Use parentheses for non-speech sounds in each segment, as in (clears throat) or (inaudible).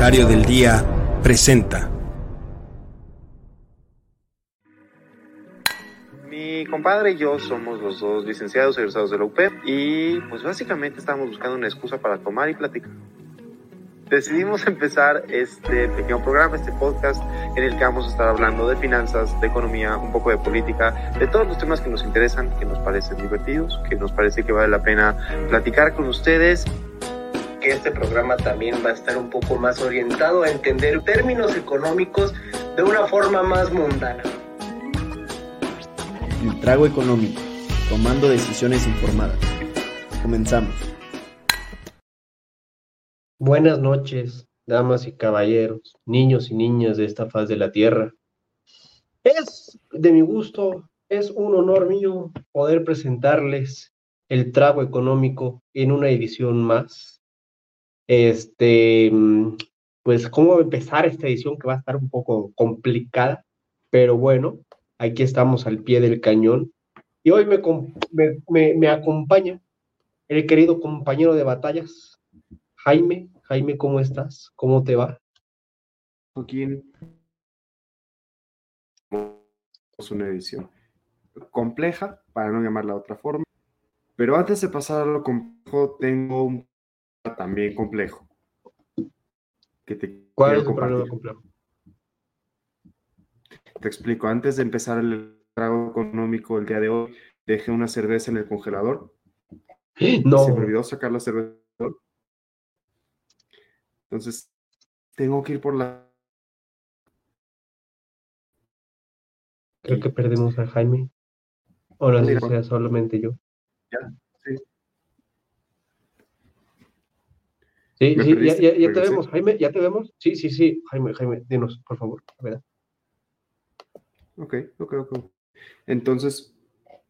Comentario del Día presenta. Mi compadre y yo somos los dos licenciados egresados de la UP y pues básicamente estábamos buscando una excusa para tomar y platicar. Decidimos (laughs) empezar este pequeño programa, este podcast, en el que vamos a estar hablando de finanzas, de economía, un poco de política, de todos los temas que nos interesan, que nos parecen divertidos, que nos parece que vale la pena platicar con ustedes que este programa también va a estar un poco más orientado a entender términos económicos de una forma más mundana. El trago económico, tomando decisiones informadas. Comenzamos. Buenas noches, damas y caballeros, niños y niñas de esta faz de la tierra. Es de mi gusto, es un honor mío poder presentarles el trago económico en una edición más este, mm, pues cómo empezar esta edición que va a estar un poco complicada, pero bueno, aquí estamos al pie del cañón. Y hoy me, me, me, acompaña el querido compañero de batallas, Jaime. Jaime, ¿cómo estás? ¿Cómo te va? Joaquín, es una edición compleja, para no llamarla de otra forma. Pero antes de pasar a lo complejo, tengo un también complejo. Que te ¿Cuál es el problema complejo? Te explico. Antes de empezar el trago económico el día de hoy, dejé una cerveza en el congelador. No. Se me olvidó sacar la cerveza. Entonces, tengo que ir por la. Creo que perdimos a Jaime. O no sea solamente yo. Ya, sí. Sí, ya, ya, te vemos, Jaime, ya te vemos. Sí, sí, sí, Jaime, Jaime, dinos, por favor. Ok, ok, ok. Entonces,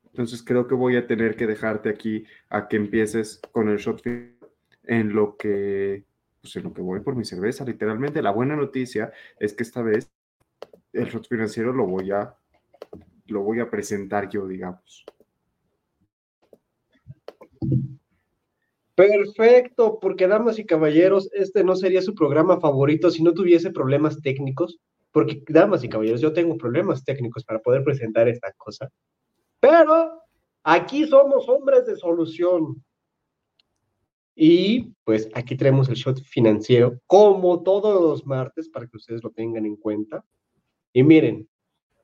entonces creo que voy a tener que dejarte aquí a que empieces con el shot en lo que, pues en lo que voy por mi cerveza, literalmente. La buena noticia es que esta vez el shot financiero lo voy a, lo voy a presentar yo, digamos. Perfecto, porque damas y caballeros, este no sería su programa favorito si no tuviese problemas técnicos, porque damas y caballeros, yo tengo problemas técnicos para poder presentar esta cosa, pero aquí somos hombres de solución. Y pues aquí tenemos el shot financiero, como todos los martes, para que ustedes lo tengan en cuenta. Y miren,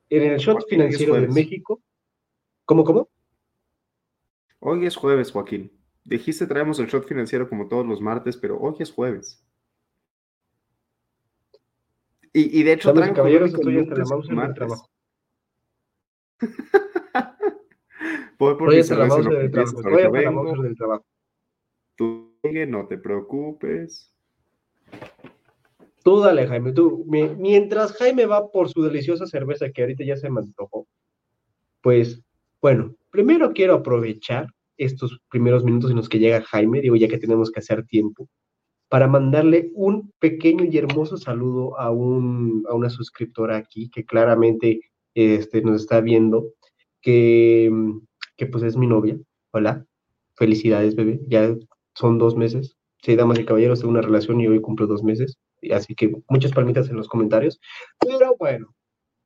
en el shot financiero de México, ¿cómo, cómo? Hoy es jueves, Joaquín. Dijiste traemos el shot financiero como todos los martes, pero hoy es jueves. Y, de hecho, traen caballeros, estoy entre la mouse del trabajo. Voy por estoy la mouse del trabajo. La mouse del trabajo. Tú no te preocupes. Tú dale, Jaime. Tú, mientras Jaime va por su deliciosa cerveza que ahorita ya se me antojó, pues, bueno, primero quiero aprovechar estos primeros minutos en los que llega Jaime, digo, ya que tenemos que hacer tiempo, para mandarle un pequeño y hermoso saludo a, un, a una suscriptora aquí que claramente este, nos está viendo, que, que pues es mi novia. Hola, felicidades, bebé. Ya son dos meses. Sí, damas y caballeros, tengo una relación y hoy cumplo dos meses. Así que muchas palmitas en los comentarios. Pero bueno,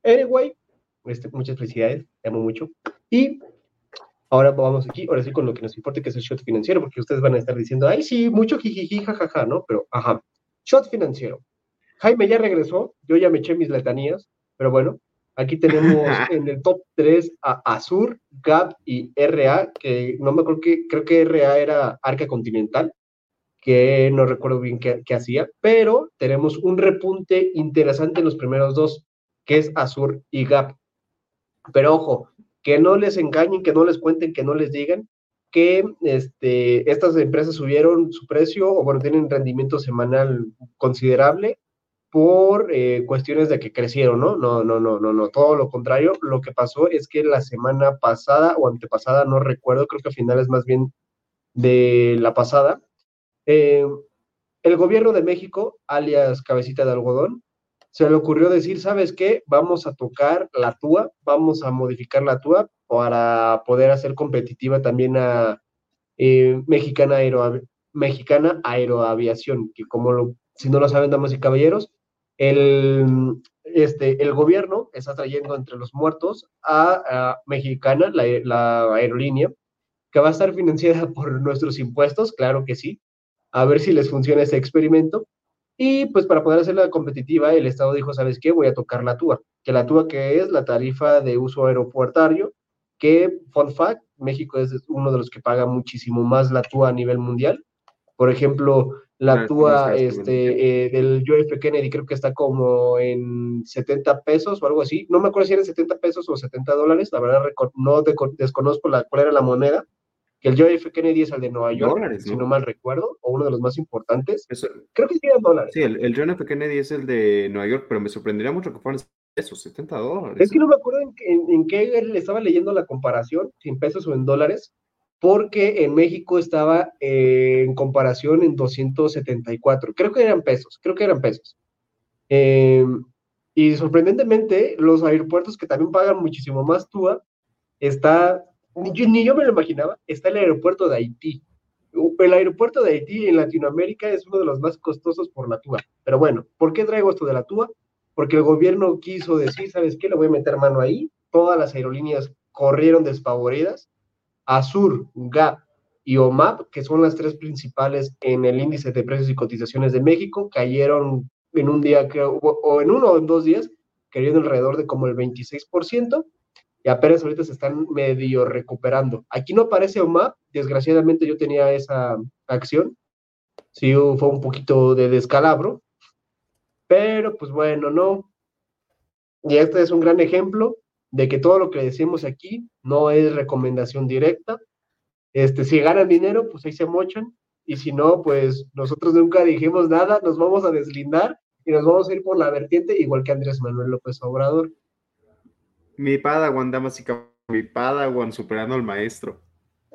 anyway, este, muchas felicidades, te amo mucho. Y Ahora vamos aquí, ahora sí con lo que nos importa, que es el shot financiero, porque ustedes van a estar diciendo, ay, sí, mucho jijiji, jajaja, ¿no? Pero, ajá, shot financiero. Jaime ya regresó, yo ya me eché mis letanías, pero bueno, aquí tenemos (laughs) en el top 3 a Azur, Gap y RA, que no me acuerdo que, creo que RA era Arca Continental, que no recuerdo bien qué, qué hacía, pero tenemos un repunte interesante en los primeros dos, que es Azur y Gap. Pero ojo, que no les engañen, que no les cuenten, que no les digan que este, estas empresas subieron su precio o bueno, tienen rendimiento semanal considerable por eh, cuestiones de que crecieron, ¿no? No, no, no, no, no, todo lo contrario. Lo que pasó es que la semana pasada o antepasada, no recuerdo, creo que a finales más bien de la pasada, eh, el gobierno de México, alias cabecita de algodón, se le ocurrió decir, ¿sabes qué? Vamos a tocar la TUA, vamos a modificar la TUA para poder hacer competitiva también a eh, Mexicana, Mexicana Aeroaviación, que como lo si no lo saben, damas y caballeros, el, este, el gobierno está trayendo entre los muertos a, Mexicana, la, aerolínea, que va a estar financiada (laughs) por nuestros impuestos, claro que sí, a ver si les funciona ese experimento. Y pues para poder hacerla competitiva, el Estado dijo, ¿sabes qué? Voy a tocar la TUA, que la TUA que es la tarifa de uso aeropuertario, que, fun fact, México es uno de los que paga muchísimo más la TUA a nivel mundial. Por ejemplo, la TUA este, eh, del John Kennedy creo que está como en 70 pesos o algo así. No me acuerdo si eran 70 pesos o 70 dólares, la verdad no desconozco la, cuál era la moneda. Que el John F. Kennedy es el de Nueva York, si no mal recuerdo, o uno de los más importantes. creo que sí eran dólares. Sí, el, John F. Kennedy es el de Nueva York, pero me sorprendería mucho que fueran esos 70 dólares. Es que no me acuerdo en, en qué le estaba leyendo la comparación, si en pesos o en dólares, porque en México estaba eh, en comparación en 274, creo que eran pesos, creo que eran pesos. Em, y sorprendentemente, los aeropuertos que también pagan muchísimo más TUA, está, ni yo, me lo imaginaba, está el aeropuerto de Haití. El aeropuerto de Haití en Latinoamérica es uno de los más costosos por la TUA. Pero bueno, ¿por qué traigo esto de la TUA? Porque el gobierno quiso decir, ¿sabes qué? Le voy a meter mano ahí. Todas las aerolíneas corrieron despavoridas Azur, GAP y OMAP, que son las tres principales en el índice de precios y cotizaciones de México, cayeron en un día, o en uno o en dos días, cayeron alrededor de como el 26%, y apenas ahorita se están medio recuperando. Aquí no aparece OMAP, desgraciadamente yo tenía esa acción, sí fue un poquito de descalabro, pero pues bueno, no. Y este es un gran ejemplo de que todo lo que decimos aquí no es recomendación directa. Este, si ganan dinero, pues ahí se mochan, y si no, pues nosotros nunca dijimos nada, nos vamos a deslindar y nos vamos a ir por la vertiente, igual que Andrés Manuel López Obrador. Mi Padawan, damas y mi Padawan superando al maestro.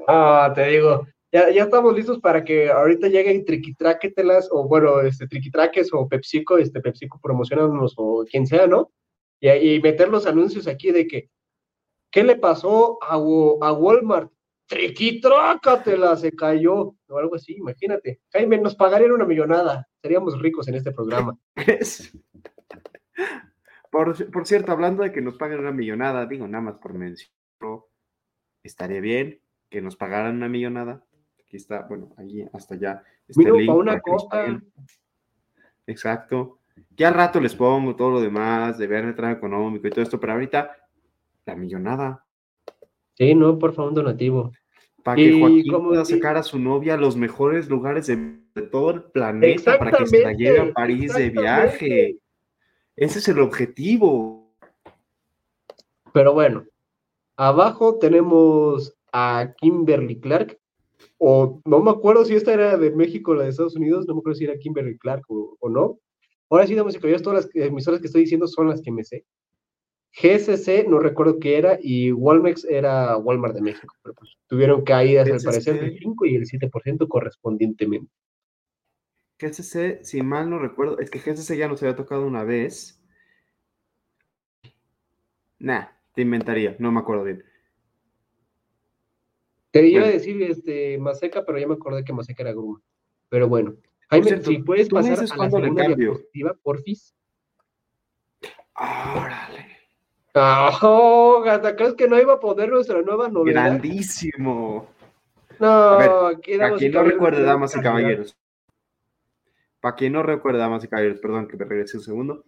Ah, te digo, ya, ya estamos listos para que ahorita lleguen triquitráquetelas, o bueno, este, triquitraques o Pepsico, este, Pepsico promocionándonos, o quien sea, ¿no? y, meter los anuncios aquí de que, ¿qué le pasó a, a Walmart? Triquitrácatela, se cayó, o algo así, imagínate. Jaime, nos pagarían una millonada, seríamos ricos en este programa. (laughs) por, por cierto, hablando de que nos paguen una millonada, digo nada más por mencionarlo, estaría bien que nos pagaran una millonada. Aquí está, bueno, allí hasta allá. Está una costa. Exacto. Ya al rato les pongo todo lo demás, de ver el económico y todo esto, pero ahorita la millonada. Sí, no, por favor, un donativo. Para que Joaquín pueda sacar a su novia a los mejores lugares de, todo el planeta para que se la lleve a París de viaje. Ese es el objetivo. Pero bueno, abajo tenemos a Kimberly Clark, o no me acuerdo si esta era de México o la de Estados Unidos, no me acuerdo si era Kimberly Clark o no, Ahora sí, damas y caballeros, todas las emisoras que estoy diciendo son las que me sé. GSC, no recuerdo qué era, y Walmex era Walmart de México, pero pues tuvieron caídas al parecer del 5 y el 7% correspondientemente. GSC, si mal no recuerdo, es que GSC ya nos había tocado una vez. Nah, te inventaría, no me acuerdo bien. Te iba a decir este, Maseca, pero ya me acordé que Maseca era Gruma. Pero bueno, Jaime, si puedes pasar a la segunda diapositiva, porfis. Órale. Oh, gata, ¿crees que no iba a poder nuestra nueva novela? Grandísimo. No, a ver, quien no recuerde, damas y caballeros. Para quien no recuerde, damas y caballeros, perdón que me regrese un segundo.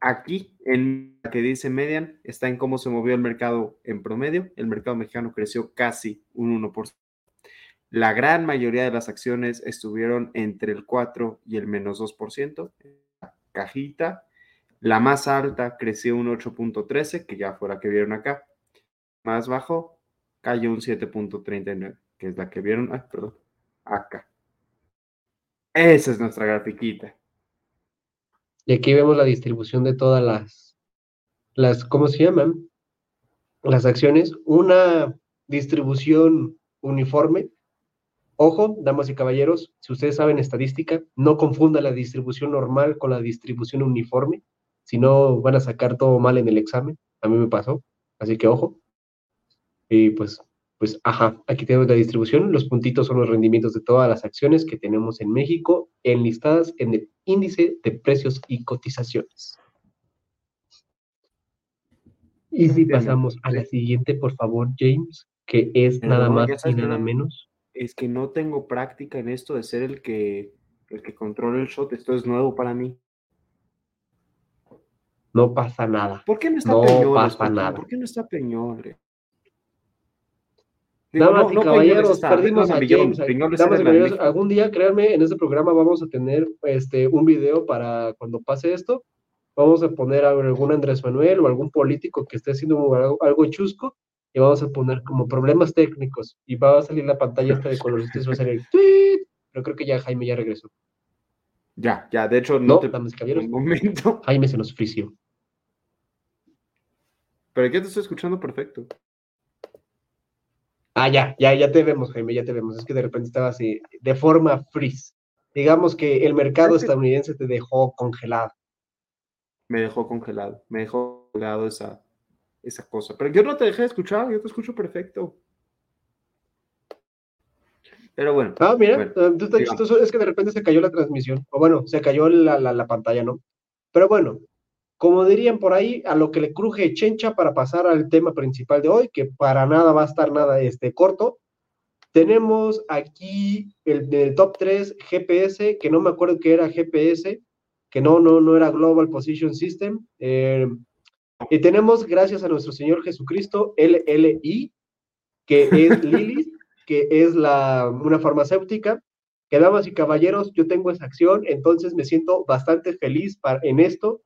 Aquí, en la que dice Median, está en cómo se movió el mercado en promedio. El mercado mexicano creció casi un 1%. La gran mayoría de las acciones estuvieron entre el 4 y el menos 2%. Cajita. La más alta creció un 8.13, que ya fue la que vieron acá. Más bajo cayó un 7.39, que es la que vieron, ah, perdón, acá. Esa es nuestra grafiquita. Y aquí vemos la distribución de todas las, las, ¿cómo se llaman? Las acciones. Una distribución uniforme Ojo, damas y caballeros, si ustedes saben estadística, no confunda la distribución normal con la distribución uniforme, si no van a sacar todo mal en el examen. A mí me pasó, así que ojo. Y pues pues, ajá, aquí tenemos la distribución. Los puntitos son los rendimientos de todas las acciones que tenemos en México enlistadas en el índice de precios y cotizaciones. Y si pasamos a la siguiente, por favor, James, que es nada más y nada menos. Es que no tengo práctica en esto de ser el que, el que controla el shot. Esto es nuevo para mí. No pasa nada. ¿Por qué no está no pasa nada. ¿Por qué no está Peñol? Damas y caballeros, perdimos a James. Damas y caballeros, algún día, créanme, en este programa vamos a tener este, un video para cuando pase esto. Vamos a poner a algún Andrés Manuel o algún político que esté haciendo algo, chusco y vamos a poner como problemas técnicos y va a salir la pantalla esta de colores va a salir tweet, pero creo que ya Jaime ya regresó. Ya, ya, de hecho no, no te... damas caballeros, momento. Jaime se nos frició. Pero aquí te estoy escuchando perfecto. Ah, ya, ya, ya te vemos, Jaime, ya te vemos. Es que de repente estaba así, de forma freeze. Digamos que el mercado estadounidense te dejó congelado. Me dejó congelado, me dejó congelado esa, esa cosa. Pero yo no te dejé escuchar, yo te escucho perfecto. Pero bueno. Ah, mira, eh, es que de repente se cayó la transmisión. O bueno, se cayó la, la pantalla, ¿no? Pero bueno, como dirían por ahí, a lo que le cruje chencha para pasar al tema principal de hoy, que para nada va a estar nada este, corto. Tenemos aquí el top 3 GPS, que no me acuerdo que era GPS, que no, no, no era Global Position System. Eh, y tenemos, gracias a nuestro Señor Jesucristo, LLI, que es (laughs) Lilith, que es la, una farmacéutica. Que damas y caballeros, yo tengo esa acción, entonces me siento bastante feliz en esto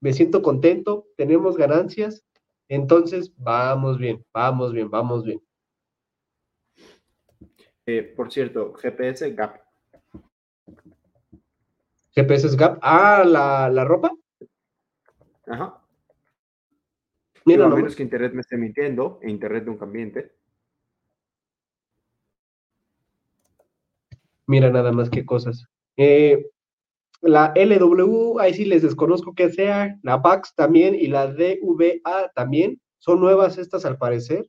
me siento contento, tenemos ganancias, entonces vamos bien, vamos bien, vamos bien. Eh, por cierto, GPS Gap. GPS Gap. Ah, la, ropa. Ajá. Mira, a menos que Internet me esté mintiendo, e Internet nunca miente. Mira nada más qué cosas. Eh, la LW, ahí sí les desconozco que sea, la VAX también y la DVA también, son nuevas estas al parecer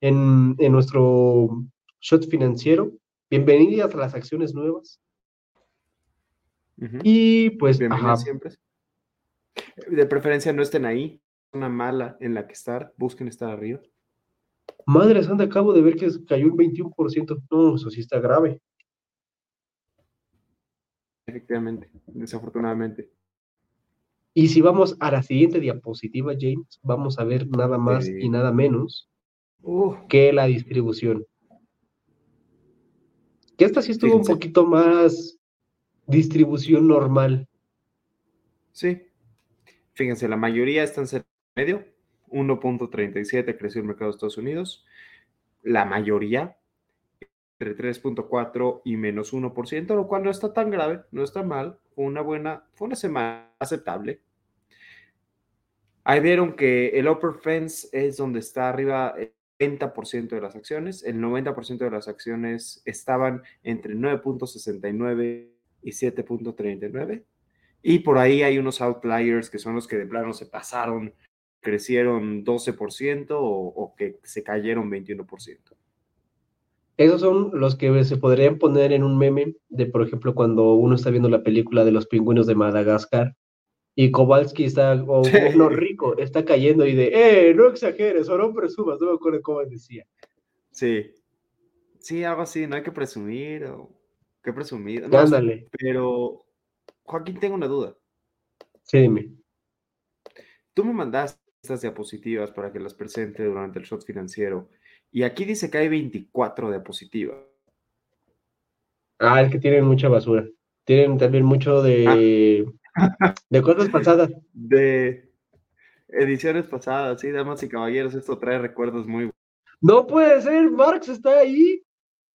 en, nuestro shot financiero. Bienvenidas a las acciones nuevas. Y pues, siempre. De preferencia no estén ahí, una mala en la que estar, busquen estar arriba. Madre santa, acabo de ver que cayó un 21%. No, eso sí está grave. Efectivamente, desafortunadamente. Y si vamos a la siguiente diapositiva, James, vamos a ver nada más y nada menos que la distribución. Que esta sí estuvo un poquito más distribución normal. Sí. Fíjense, la mayoría están cerca medio. 1.37 creció el mercado de Estados Unidos. La mayoría entre 3.4 y menos 1%, lo cual no está tan grave, no está mal, fue una buena, fue una semana aceptable. Ahí vieron que el upper fence es donde está arriba el 90% de las acciones, el 90% de las acciones estaban entre 9.69 y 7.39, y por ahí hay unos outliers que son los que de plano se pasaron, crecieron 12% o, o que se cayeron 21%. Esos son los que se podrían poner en un meme de, por ejemplo, cuando uno está viendo la película de los pingüinos de Madagascar y Kowalski está, o uno rico, está cayendo y de, ¡eh, no exageres o no presumas! No me acuerdo cómo decía. Sí. Sí, algo así, no hay que presumir o que presumir. Ándale. pero, Joaquín, tengo una duda. Sí, dime. Tú me mandaste estas diapositivas para que las presente durante el shot financiero. Y aquí dice que hay 24 diapositivas. Ah, es que tienen mucha basura. Tienen también mucho de, ah. de cosas pasadas. De ediciones pasadas, sí, damas y caballeros, esto trae recuerdos muy No puede ser, Marx está ahí.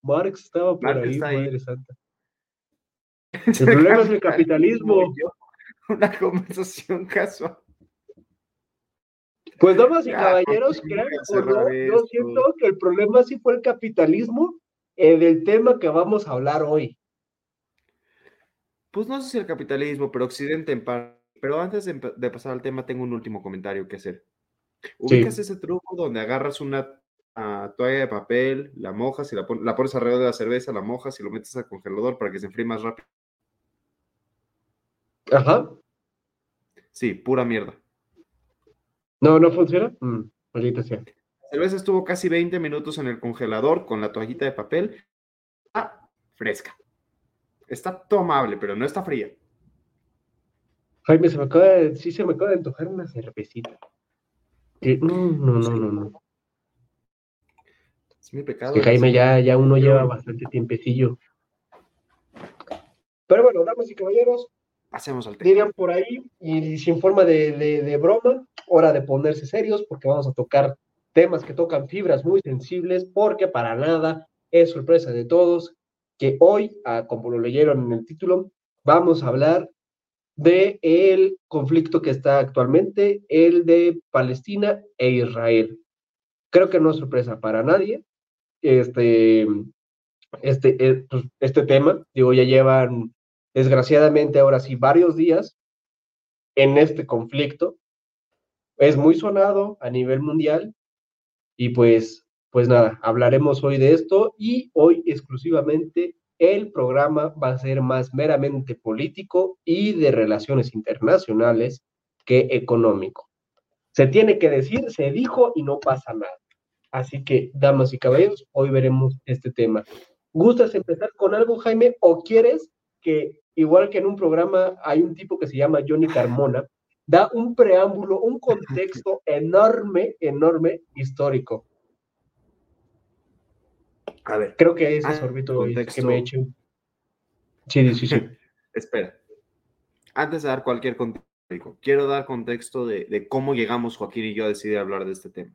Marx estaba por ahí, madre santa. (laughs) El problema es el capitalismo. Una conversación casual. Pues damas y caballeros, yo siento que el problema sí fue el capitalismo eh, del tema que vamos a hablar hoy. Pues no sé si el capitalismo, pero Occidente en parte. Pero antes de, pasar al tema, tengo un último comentario que hacer. ¿Ubicas ese truco donde agarras una toalla de papel, la mojas y la, la pones alrededor de la cerveza, la mojas y lo metes al congelador para que se enfríe más rápido. Ajá. Sí, pura mierda. No, no funciona. Mm, sea. La cerveza estuvo casi 20 minutos en el congelador con la toallita de papel. Ah, fresca. Está tomable, pero no está fría. Jaime, se me acaba de, sí se me acaba de antojar una cervecita. no, no, no, no, no. Es mi pecado. Que Jaime ya, ya uno lleva bastante tiempecillo. Pero bueno, damas y caballeros, Hacemos al Dirían por ahí, y sin forma de, de, broma, hora de ponerse serios, porque vamos a tocar temas que tocan fibras muy sensibles, porque para nada es sorpresa de todos que hoy, ah, como lo leyeron en el título, vamos a hablar de el conflicto que está actualmente, el de Palestina e Israel. Creo que no es sorpresa para nadie. Este, este, eh, pues, este tema, digo, ya llevan desgraciadamente ahora sí varios días en este conflicto. Es muy sonado a nivel mundial y pues, pues nada, hablaremos hoy de esto y hoy exclusivamente el programa va a ser más meramente político y de relaciones internacionales que económico. Se tiene que decir, se dijo y no pasa nada. Así que, damas y caballeros, hoy veremos este tema. ¿Gustas empezar con algo, Jaime, o quieres que igual que en un programa hay un tipo que se llama Johnny Carmona, da un preámbulo, un contexto enorme, enorme histórico. A ver. Creo que ese es ah, Sorbito que me he hecho. Sí, sí, sí. (laughs) Espera. Antes de dar cualquier contexto, quiero dar contexto de, de, cómo llegamos Joaquín y yo a decidir hablar de este tema.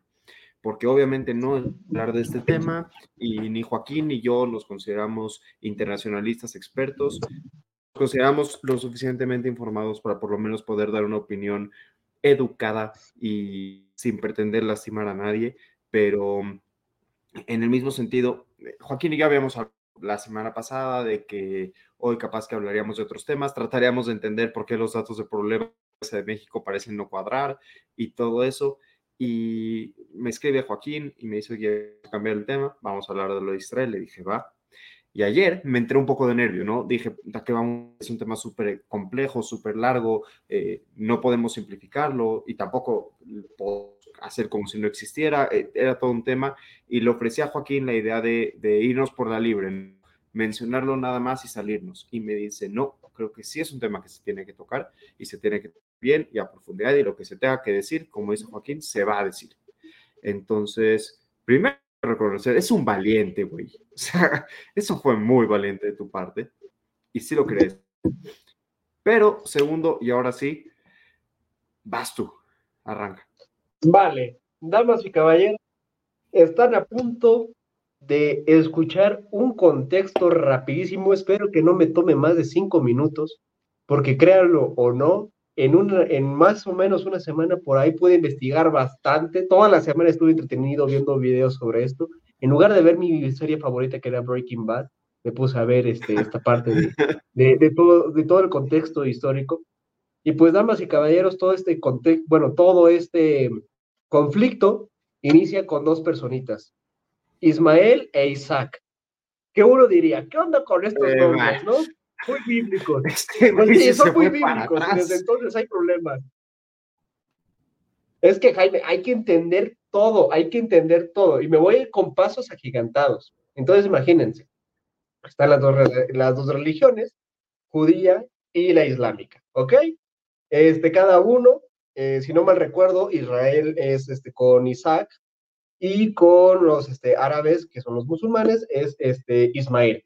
Porque obviamente no es hablar de este tema y ni Joaquín ni yo nos consideramos internacionalistas expertos, consideramos lo suficientemente informados para por lo menos poder dar una opinión educada y sin pretender lastimar a nadie, pero en el mismo sentido, Joaquín y yo habíamos hablado la semana pasada de que hoy capaz que hablaríamos de otros temas, trataríamos de entender por qué los datos de problema de México parecen no cuadrar y todo eso. Y me escribe Joaquín y me dice, oye, cambiar el tema, vamos a hablar de lo de Israel. Le dije, va, y ayer me entré un poco de nervio, ¿no? Dije, que es un tema súper complejo, súper largo, eh, no podemos simplificarlo y tampoco hacer como si no existiera, eh, era todo un tema y le ofrecí a Joaquín la idea de, irnos por la libre, mencionarlo nada más y salirnos. Y me dice, no, creo que sí es un tema que se tiene que tocar y se tiene que bien y a profundidad y lo que se tenga que decir, como dice Joaquín, se va a decir. Entonces, primero reconocer, es un valiente, güey. O sea, (laughs) eso fue muy valiente de tu parte. Y sí lo crees. Pero, segundo, y ahora sí, vas tú. Arranca. Vale, damas y caballeros, están a punto de escuchar un contexto rapidísimo. Espero que no me tome más de cinco minutos, porque créanlo o no, en, una, en más o menos una semana por ahí pude investigar bastante. Toda la semana estuve entretenido viendo videos sobre esto. En lugar de ver mi serie favorita que era Breaking Bad, me puse a ver este, esta parte de, de, todo, de todo el contexto histórico. Y pues, damas y caballeros, todo este contexto, bueno, todo este conflicto inicia con dos personitas, Ismael e Isaac. Que uno diría, ¿qué onda con estos eh, nombres, no? Muy bíblicos. (laughs) sí, son muy bíblicos. Desde entonces hay problemas. Es que, Jaime, hay que entender todo, hay que entender todo. Y me voy a ir con pasos agigantados. Entonces, imagínense, están las dos, las dos religiones, judía y la islámica, ¿ok? Este, cada uno, eh, si no mal recuerdo, Israel es este, con Isaac y con los este, árabes, que son los musulmanes, es este, Ismael.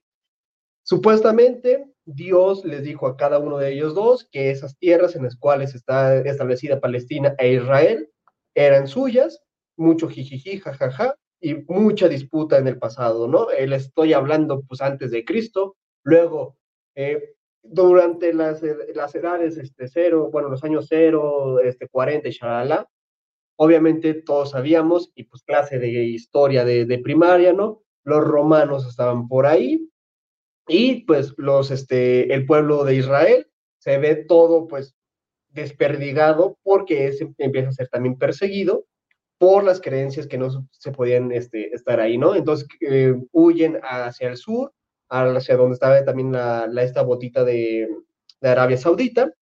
Supuestamente, Dios les dijo a cada uno de ellos dos que esas tierras en las cuales está establecida Palestina e Israel eran suyas, mucho jijiji, jajaja, y mucha disputa en el pasado, ¿no? Le estoy hablando pues antes de Cristo, luego, eh, durante las, las, edades este, cero, bueno, los años cero, este, 40 y shalala, obviamente todos sabíamos, y pues clase de historia de, de primaria, ¿no? Los romanos estaban por ahí, y pues los, este, el pueblo de Israel se ve todo pues desperdigado porque empieza a ser también perseguido por las creencias que no se podían este, estar ahí, ¿no? Entonces eh, huyen hacia el sur, hacia donde estaba también la, esta botita de, de Arabia Saudita,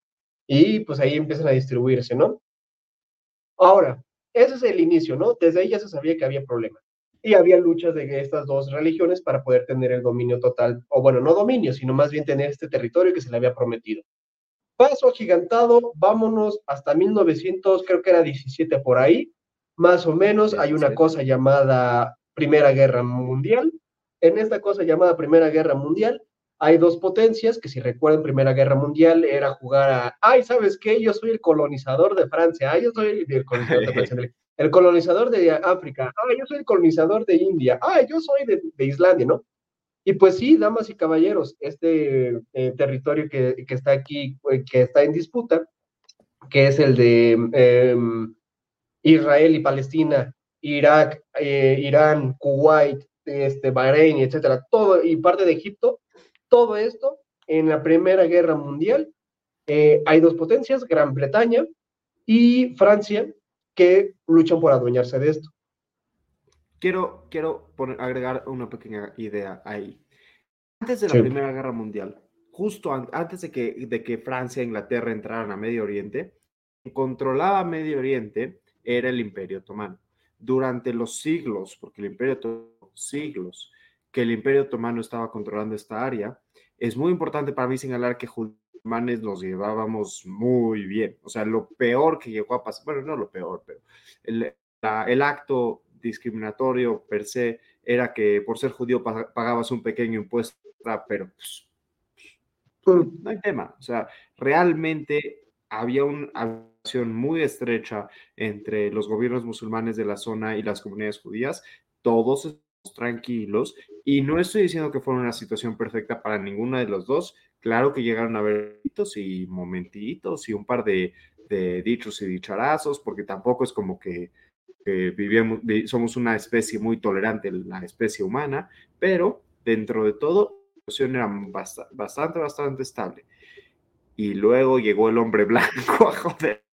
y pues ahí empiezan a distribuirse, ¿no? Ahora, ese es el inicio, ¿no? Desde ahí ya se sabía que había problemas. Y había luchas de estas dos religiones para poder tener el dominio total, o bueno, no dominio, sino más bien tener este territorio que se le había prometido. Paso agigantado, vámonos hasta 1900, creo que era 17 por ahí, más o menos, hay una cosa llamada Primera Guerra Mundial. En esta cosa llamada Primera Guerra Mundial, hay dos potencias que si recuerdan Primera Guerra Mundial era jugar a, ay, ¿sabes qué? Yo soy el colonizador de Francia, ay, yo soy el colonizador de Francia, (laughs) el colonizador de África, ay, yo soy el colonizador de India, ay, yo soy de, Islandia, ¿no? Y pues sí, damas y caballeros, este eh, territorio que, está aquí, eh, que está en disputa, que es el de em, Israel y Palestina, Irak, eh, Irán, Kuwait, este, Bahrein, etcétera, todo, y parte de Egipto, todo esto en la Primera Guerra Mundial. Eh, hay dos potencias, Gran Bretaña y Francia, que luchan por adueñarse de esto. Quiero, quiero agregar una pequeña idea ahí. Antes de la Primera Guerra Mundial, justo antes de que, de que Francia e Inglaterra entraran a Medio Oriente, controlaba Medio Oriente era el Imperio Otomano. Durante los siglos, porque el Imperio siglos que el Imperio Otomano estaba controlando esta área, es muy importante para mí señalar que Julmanes nos llevábamos muy bien. O sea, lo peor que llegó a pasar, bueno, no lo peor, pero el, el acto discriminatorio per se era que por ser judío pagabas un pequeño impuesto, pero pues, pues, no hay tema. O sea, realmente había un muy estrecha entre los gobiernos musulmanes de la zona y las comunidades judías, todos tranquilos y no estoy diciendo que fuera una situación perfecta para ninguno de los dos. Claro que llegaron a haber y momentitos y un par de, dichos y dicharazos, porque tampoco es como que, vivimos, somos una especie muy tolerante, la especie humana, pero dentro de todo, la situación era bastante, bastante estable. Y luego llegó el hombre blanco a joder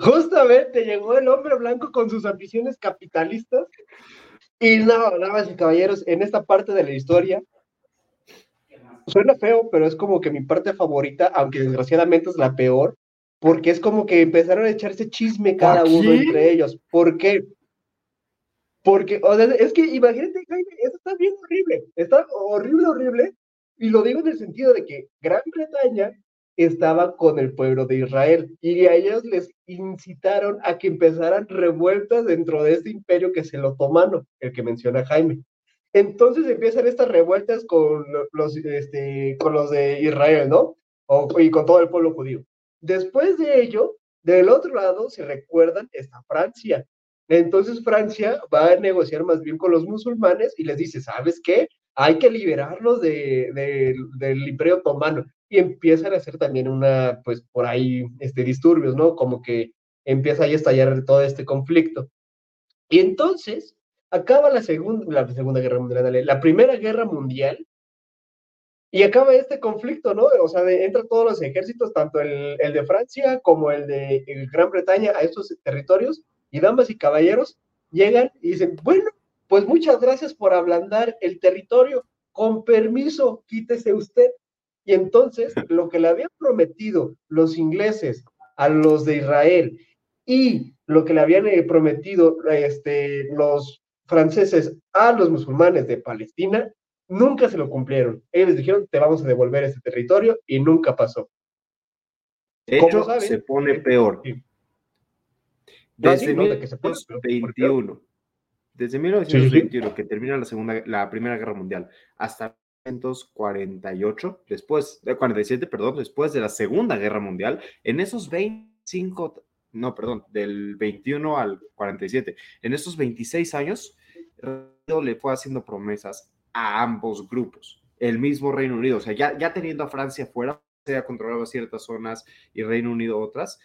Justamente llegó el hombre blanco con sus ambiciones capitalistas. Y no, damas y caballeros, en esta parte de la historia, suena feo, pero es como que mi parte favorita, aunque desgraciadamente es la peor, porque es como que empezaron a echarse chisme cada uno entre ellos. ¿Por qué? Porque, o sea, es que imagínate, Jaime, eso está bien horrible, está horrible, horrible, y lo digo en el sentido de que Gran Bretaña estaba con el pueblo de Israel y a ellos les incitaron a que empezaran revueltas dentro de este imperio que es el otomano, el que menciona Jaime. Entonces empiezan estas revueltas con los, este, con los de Israel, ¿no? O, y con todo el pueblo judío. Después de ello, del otro lado, si recuerdan, está Francia. Entonces Francia va a negociar más bien con los musulmanes y les dice, ¿sabes qué? Hay que liberarlos de, del imperio otomano y empiezan a hacer también una, pues por ahí, este, disturbios, ¿no? Como que empieza ahí a estallar todo este conflicto. Y entonces acaba la segunda, la segunda guerra mundial, la primera guerra mundial, y acaba este conflicto, ¿no? O sea, entran todos los ejércitos, tanto el, el de Francia como el de Gran Bretaña, a estos territorios, y damas y caballeros llegan y dicen, bueno, pues muchas gracias por ablandar el territorio, con permiso, quítese usted. Y entonces (laughs) lo que le habían prometido los ingleses a los de Israel y lo que le habían eh, prometido este, los franceses a los musulmanes de Palestina, nunca se lo cumplieron. Ellos dijeron, te vamos a devolver ese territorio y nunca pasó. De hecho, se pone peor. Desde 1921, desde 1921, que termina la, segunda, la Primera Guerra Mundial, hasta 1948, después, de 47, perdón, después de la Segunda Guerra Mundial, en esos 25, no, perdón, del 21 al 47, en esos 26 años, le fue haciendo promesas a ambos grupos, el mismo Reino Unido, o sea, ya, ya teniendo a Francia fuera, se ha controlado ciertas zonas y Reino Unido otras,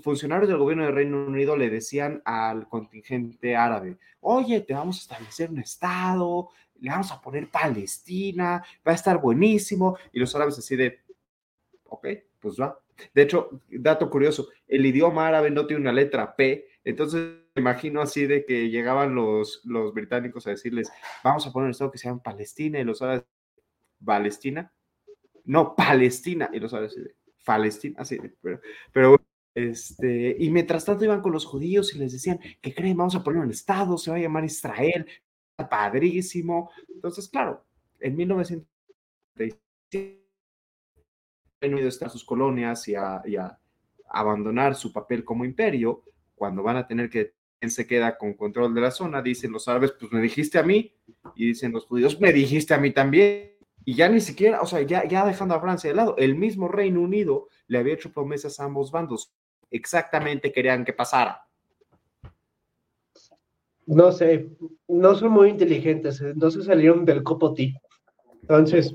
funcionarios del gobierno de Reino Unido le decían al contingente árabe, oye, te vamos a establecer un estado, le vamos a poner Palestina, va a estar buenísimo. Y los árabes así de, ok, pues va. De hecho, dato curioso, el idioma árabe no tiene una letra P, Entonces, me imagino así de que llegaban los, los británicos a decirles, vamos a poner un estado que se llama Palestina, y los árabes, ¿Palestina? No, Palestina, y los árabes, Palestina, así, pero, pero este, y mientras tanto iban con los judíos y les decían, ¿qué creen? Vamos a poner un estado, se va a llamar Israel, padrísimo. Entonces, claro, en 1937 Reino Unido está sus colonias y a, abandonar su papel como imperio, cuando van a tener que ¿quién se queda con control de la zona, dicen los árabes, pues me dijiste a mí, y dicen los judíos, me dijiste a mí también, y ya ni siquiera, o sea, ya, ya dejando a Francia de lado, el mismo Reino Unido le había hecho promesas a ambos bandos, exactamente querían que pasara. No sé, no son muy inteligentes, no se salieron del copotí. Entonces,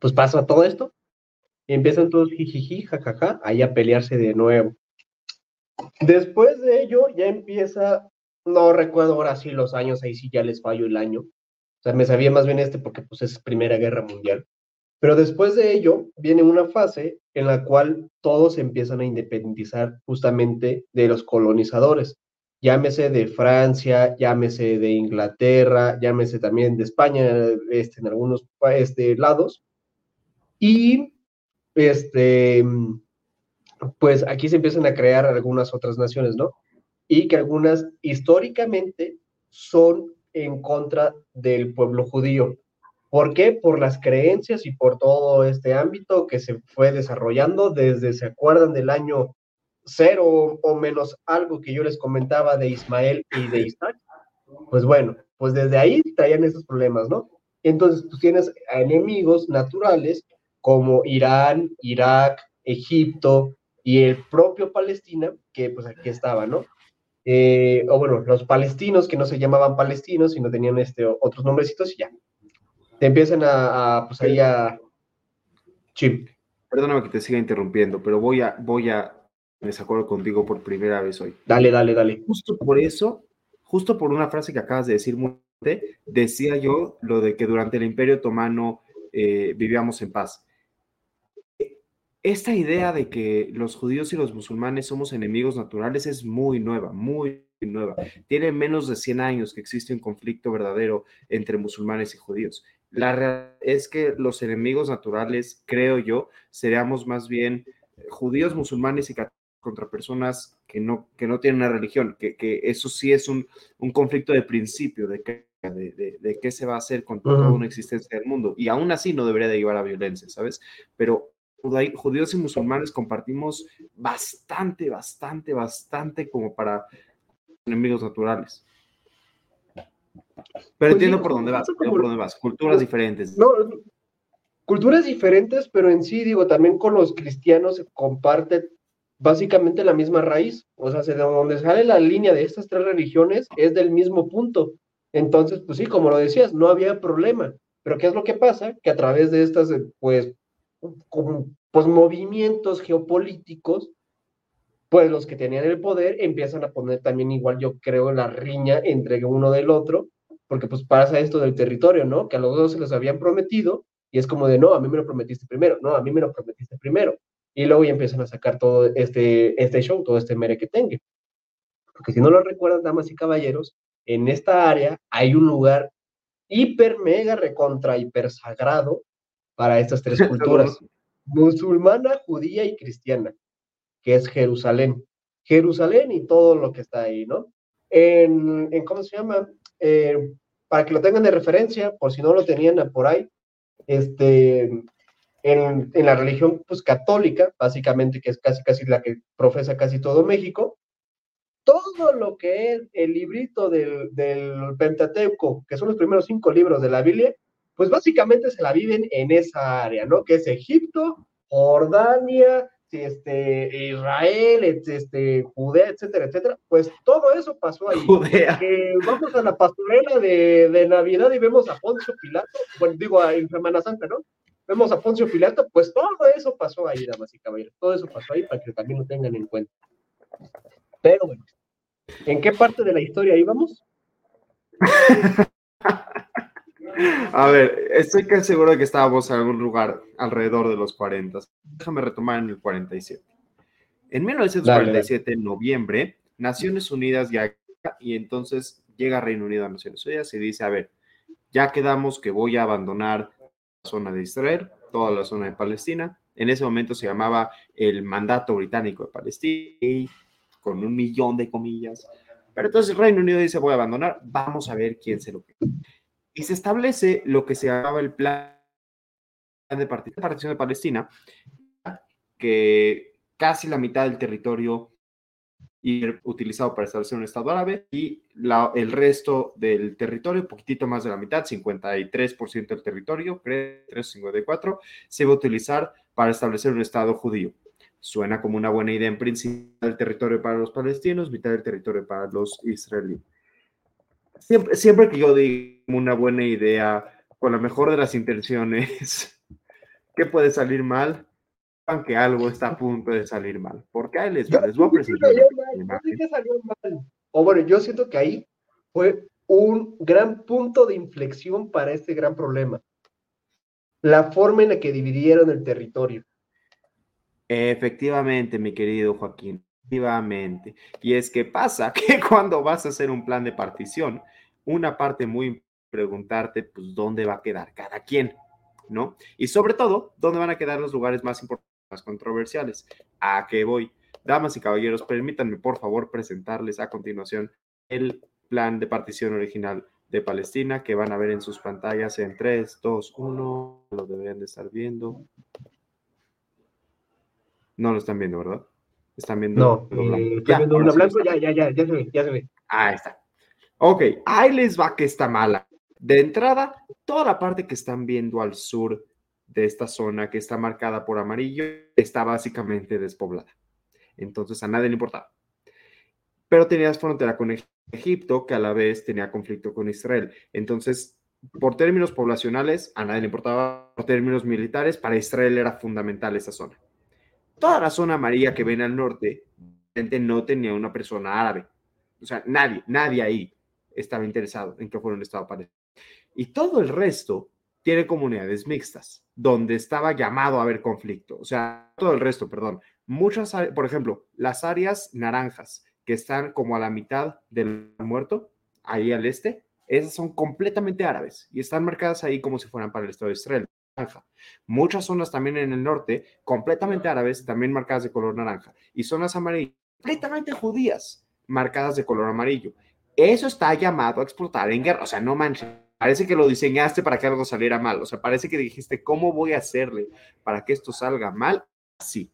pues pasa todo esto, y empiezan todos jijiji, jajaja, ahí a pelearse de nuevo. Después de ello ya empieza, no recuerdo ahora sí los años, ahí sí ya les fallo el año. O sea, me sabía más bien este porque pues es Primera Guerra Mundial. Pero después de ello viene una fase en la cual todos empiezan a independizar justamente de los colonizadores. Llámese de Francia, llámese de Inglaterra, llámese también de España, este, en algunos este, lados. Y este, pues aquí se empiezan a crear algunas otras naciones, ¿no? Y que algunas históricamente son en contra del pueblo judío. ¿Por qué? Por las creencias y por todo este ámbito que se fue desarrollando desde, ¿se acuerdan del año cero o menos algo que yo les comentaba de Ismael y de Isaac? Pues bueno, pues desde ahí traían esos problemas, ¿no? Entonces tú tienes enemigos naturales como Irán, Irak, Egipto y el propio Palestina, que pues aquí estaba, ¿no? Eh, o bueno, los palestinos que no se llamaban palestinos, sino tenían este, otros nombrecitos y ya. Te empiezan a, pues ahí a... Chip. Perdóname que te siga interrumpiendo, pero voy a, voy a, desacuerdo contigo por primera vez hoy. Dale, dale, dale. Justo por eso, justo por una frase que acabas de decir, decía yo lo de que durante el Imperio Otomano eh, vivíamos en paz esta idea de que los judíos y los musulmanes somos enemigos naturales es muy nueva, muy nueva. Tiene menos de 100 años que existe un conflicto verdadero entre musulmanes y judíos. La realidad es que los enemigos naturales, creo yo, seríamos más bien judíos, musulmanes y católicos contra personas que no, que no tienen una religión, que, eso sí es un, conflicto de principio, de, de, qué se va a hacer con toda una existencia del mundo. Y aún así no debería de llevar a violencia, ¿sabes? Pero judíos y musulmanes compartimos bastante, bastante, bastante como para enemigos naturales. Pero pues entiendo por dónde vas, por dónde vas, culturas diferentes. No, culturas diferentes, pero en sí, digo, también con los cristianos se comparte básicamente la misma raíz. O sea, de donde sale la línea de estas tres religiones es del mismo punto. Entonces, pues sí, como lo decías, no había problema. Pero ¿qué es lo que pasa? Que a través de estas, pues, con, pues, movimientos geopolíticos, pues los que tenían el poder empiezan a poner también igual, yo creo, la riña entre uno del otro, porque pues pasa esto del territorio, ¿no? Que a los dos se les habían prometido y es como de, no, a mí me lo prometiste primero, no, a mí me lo prometiste primero. Y luego ya empiezan a sacar todo este, este show, todo este mere que tenga. Porque si no lo recuerdan, damas y caballeros, en esta área hay un lugar hiper, mega, recontra, hiper sagrado para estas tres (laughs) culturas, musulmana, judía y cristiana, que es Jerusalén. Jerusalén y todo lo que está ahí, ¿no? En, ¿cómo se llama? Eh, para que lo tengan de referencia, por si no lo tenían por ahí, este, en, la religión pues, católica, básicamente, que es casi, casi la que profesa casi todo México, todo lo que es el librito del, del Pentateuco, que son los primeros cinco libros de la Biblia, pues básicamente se la viven en esa área, ¿no? Que es Egipto, Jordania, este, Israel, este, Judea, etcétera, etcétera. Pues todo eso pasó ahí. Judea. vamos a la pastorela de, Navidad y vemos a Poncio Pilato, bueno, digo en Semana Santa, ¿no? Vemos a Poncio Pilato, pues todo eso pasó ahí, damas y caballeros. Todo eso pasó ahí para que también lo tengan en cuenta. Pero bueno, ¿en qué parte de la historia íbamos? (laughs) A ver, estoy casi seguro de que estábamos en algún lugar alrededor de los 40. Déjame retomar en el 47. En 1947, en noviembre, Naciones Unidas ya, y entonces llega Reino Unido a Naciones Unidas y dice, a ver, ya quedamos que voy a abandonar zona de Israel, toda la zona de Palestina. En ese momento se llamaba el mandato británico de Palestina, con un millón de comillas. Pero entonces el Reino Unido dice, voy a abandonar, vamos a ver quién se lo queda. Y se establece lo que se llamaba el plan de partición de Palestina, que casi la mitad del territorio ir utilizado para establecer un Estado árabe y el resto del territorio, poquitito más de la mitad, 53% del territorio, creo, 354, se va a utilizar para establecer un Estado judío. Suena como una buena idea en principio del territorio para los palestinos, mitad del territorio para los israelíes. Siempre, siempre que yo digo una buena idea, con la mejor de las intenciones, (laughs) ¿qué puede salir mal? Que algo está a punto de salir mal. Porque ahí les, les voy a presentar. O bueno, yo siento que ahí fue un gran punto de inflexión para este gran problema. La forma en la que dividieron el territorio. Efectivamente, mi querido Joaquín, efectivamente. Y es que pasa (laughs) que cuando vas a hacer un plan de partición, una parte muy preguntarte, pues, ¿dónde va a quedar cada quien? ¿No? Y sobre todo, ¿dónde van a quedar los lugares más importantes? Más controversiales. ¿A qué voy? Damas y caballeros, permítanme por favor presentarles a continuación el plan de partición original de Palestina que van a ver en sus pantallas en 3, 2, 1. Lo deberían de estar viendo. No lo están viendo, ¿verdad? Están viendo. No, eh, ya, viendo blanco, ya, ya, ya, ya se ve, ya se ve. Ahí está. Ok, ahí les va que está mala. De entrada, toda la parte que están viendo al sur de esta zona que está marcada por amarillo está básicamente despoblada. Entonces a nadie le importaba. Pero tenías frontera con Egipto, que a la vez tenía conflicto con Israel. Entonces, por términos poblacionales, a nadie le importaba. Por términos militares, para Israel era fundamental esa zona. Toda la zona amarilla que ven al norte, no tenía una persona árabe. O sea, nadie, nadie ahí estaba interesado en que fuera un Estado palestino. Y todo el resto tiene comunidades mixtas, donde estaba llamado a haber conflicto. O sea, todo el resto, perdón. Muchas, por ejemplo, las áreas naranjas que están como a la mitad del muerto, ahí al este, esas son completamente árabes y están marcadas ahí como si fueran para el Estado de Israel. Naranja. Muchas zonas también en el norte, completamente árabes, también marcadas de color naranja. Y zonas amarillas, completamente judías, marcadas de color amarillo. Eso está llamado a explotar en guerra. O sea, no manches Parece que lo diseñaste para que algo saliera mal. O sea, parece que dijiste, ¿cómo voy a hacerle para que esto salga mal? Sí,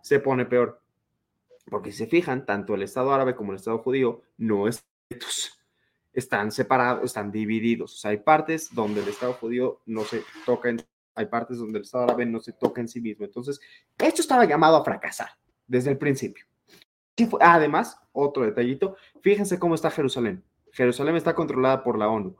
se pone peor. Porque si se fijan, tanto el Estado árabe como el Estado judío no están separados, están divididos. O sea, hay partes donde el Estado judío no se toca en, hay partes donde el Estado árabe no se toca en sí mismo. Entonces, esto estaba llamado a fracasar desde el principio. Además, otro detallito, fíjense cómo está Jerusalén. Jerusalén está controlada por la ONU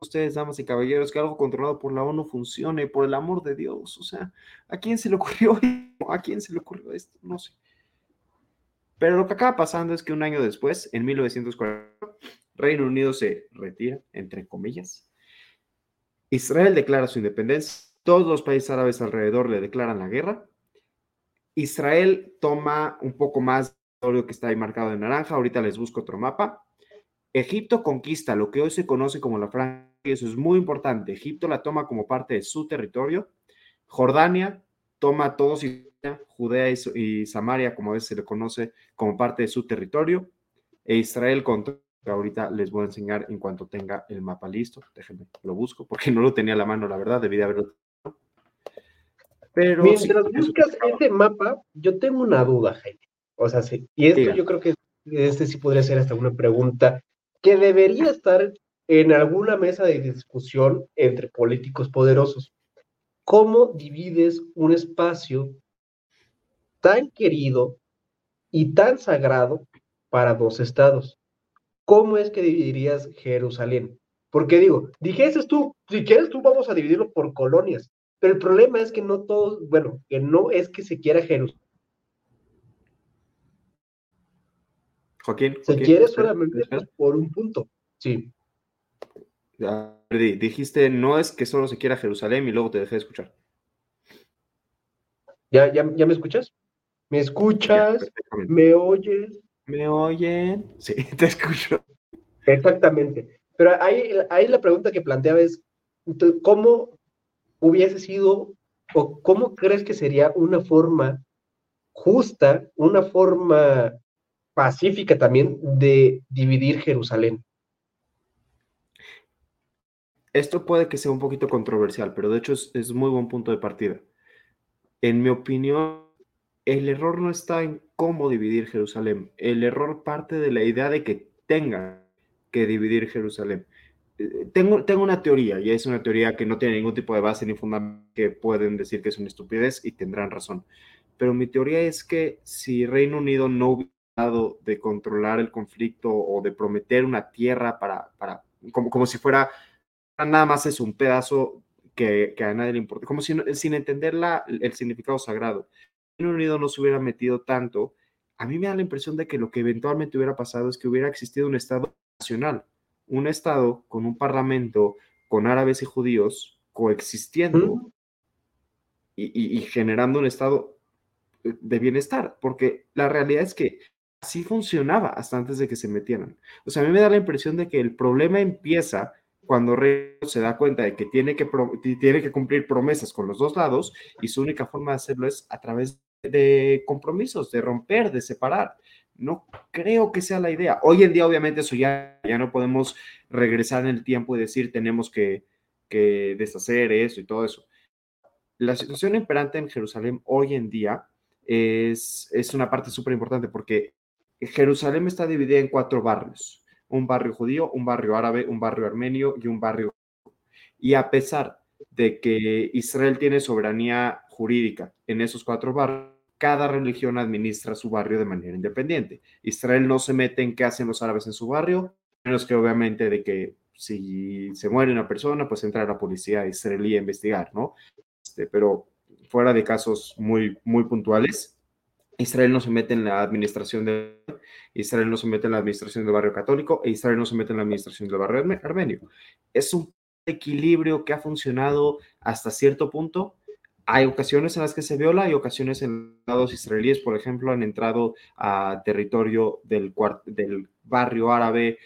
ustedes, damas y caballeros, que algo controlado por la ONU funcione, por el amor de Dios. O sea, ¿a quién se le ocurrió (laughs) ¿A quién se le ocurrió esto? No sé. Pero lo que acaba pasando es que un año después, en 1940, Reino Unido se retira, entre comillas. Israel declara su independencia. Todos los países árabes alrededor le declaran la guerra. Israel toma un poco más de territorio que está ahí marcado en naranja. Ahorita les busco otro mapa. Egipto conquista lo que hoy se conoce como la franja, y eso es muy importante. Egipto la toma como parte de su territorio. Jordania toma todos Judea y, Samaria, como a veces se le conoce, como parte de su territorio. E Israel contra que ahorita les voy a enseñar en cuanto tenga el mapa listo. Déjenme, lo busco, porque no lo tenía a la mano, la verdad, debí de haberlo. Pero mientras buscas ese mapa, yo tengo una duda, gente. O sea, sí, y esto yo creo que este sí podría ser hasta una pregunta que debería estar en alguna mesa de discusión entre políticos poderosos. ¿Cómo divides un espacio tan querido y tan sagrado para dos estados? ¿Cómo es que dividirías Jerusalén? Porque digo, dijiste tú, si quieres tú vamos a dividirlo por colonias, pero el problema es que no todos, bueno, que no es que se quiera Jerusalén Joaquín. Se quiere solamente por un punto. Sí. Ya, dijiste, no es que solo se quiera Jerusalén y luego te dejé de escuchar. ¿Ya, ya, ya me escuchas? ¿Me escuchas? ¿Me oyes? ¿Me oyen? Sí, (laughs) te escucho. Exactamente. Pero ahí, ahí la pregunta que planteaba es, ¿cómo hubiese sido o cómo crees que sería una forma justa, una forma pacífica también de dividir Jerusalén? Esto puede que sea un poquito controversial, pero de hecho es, muy buen punto de partida. En mi opinión, el error no está en cómo dividir Jerusalén. El error parte de la idea de que tenga que dividir Jerusalén. Eh, tengo, tengo una teoría, y es una teoría que no tiene ningún tipo de base ni fundamento, que pueden decir que es una estupidez y tendrán razón. Pero mi teoría es que si Reino Unido no hubiera de controlar el conflicto o de prometer una tierra para, para como, como si fuera nada más es un pedazo que, que a nadie le importa, como si, sin entender la, el significado sagrado. Reino Unido no se hubiera metido tanto, a mí me da la impresión de que lo que eventualmente hubiera pasado es que hubiera existido un Estado nacional, un Estado con un parlamento, con árabes y judíos coexistiendo y, y, generando un Estado de bienestar, porque la realidad es que así funcionaba hasta antes de que se metieran. O sea, a mí me da la impresión de que el problema empieza cuando Rey se da cuenta de que tiene que, tiene que cumplir promesas con los dos lados y su única forma de hacerlo es a través de compromisos, de romper, de separar. No creo que sea la idea. Hoy en día, obviamente, eso ya, ya no podemos regresar en el tiempo y decir tenemos que, que deshacer eso y todo eso. La situación imperante en Jerusalén hoy en día es, es una parte súper importante porque Jerusalén está dividida en cuatro barrios un barrio judío, un barrio árabe, un barrio armenio y un barrio. Y a pesar de que Israel tiene soberanía jurídica en esos cuatro barrios, cada religión administra su barrio de manera independiente. Israel no se mete en qué hacen los árabes en su barrio, menos que obviamente de que si se muere una persona, pues entra la policía israelí a investigar, ¿no? Este, pero fuera de casos muy, muy puntuales, Israel no se mete en la administración de Israel no se mete en la administración del barrio católico e Israel no se mete en la administración del barrio armenio. Es un equilibrio que ha funcionado hasta cierto punto. Hay ocasiones en las que se viola, y ocasiones en los israelíes, por ejemplo, han entrado a territorio del, del barrio árabe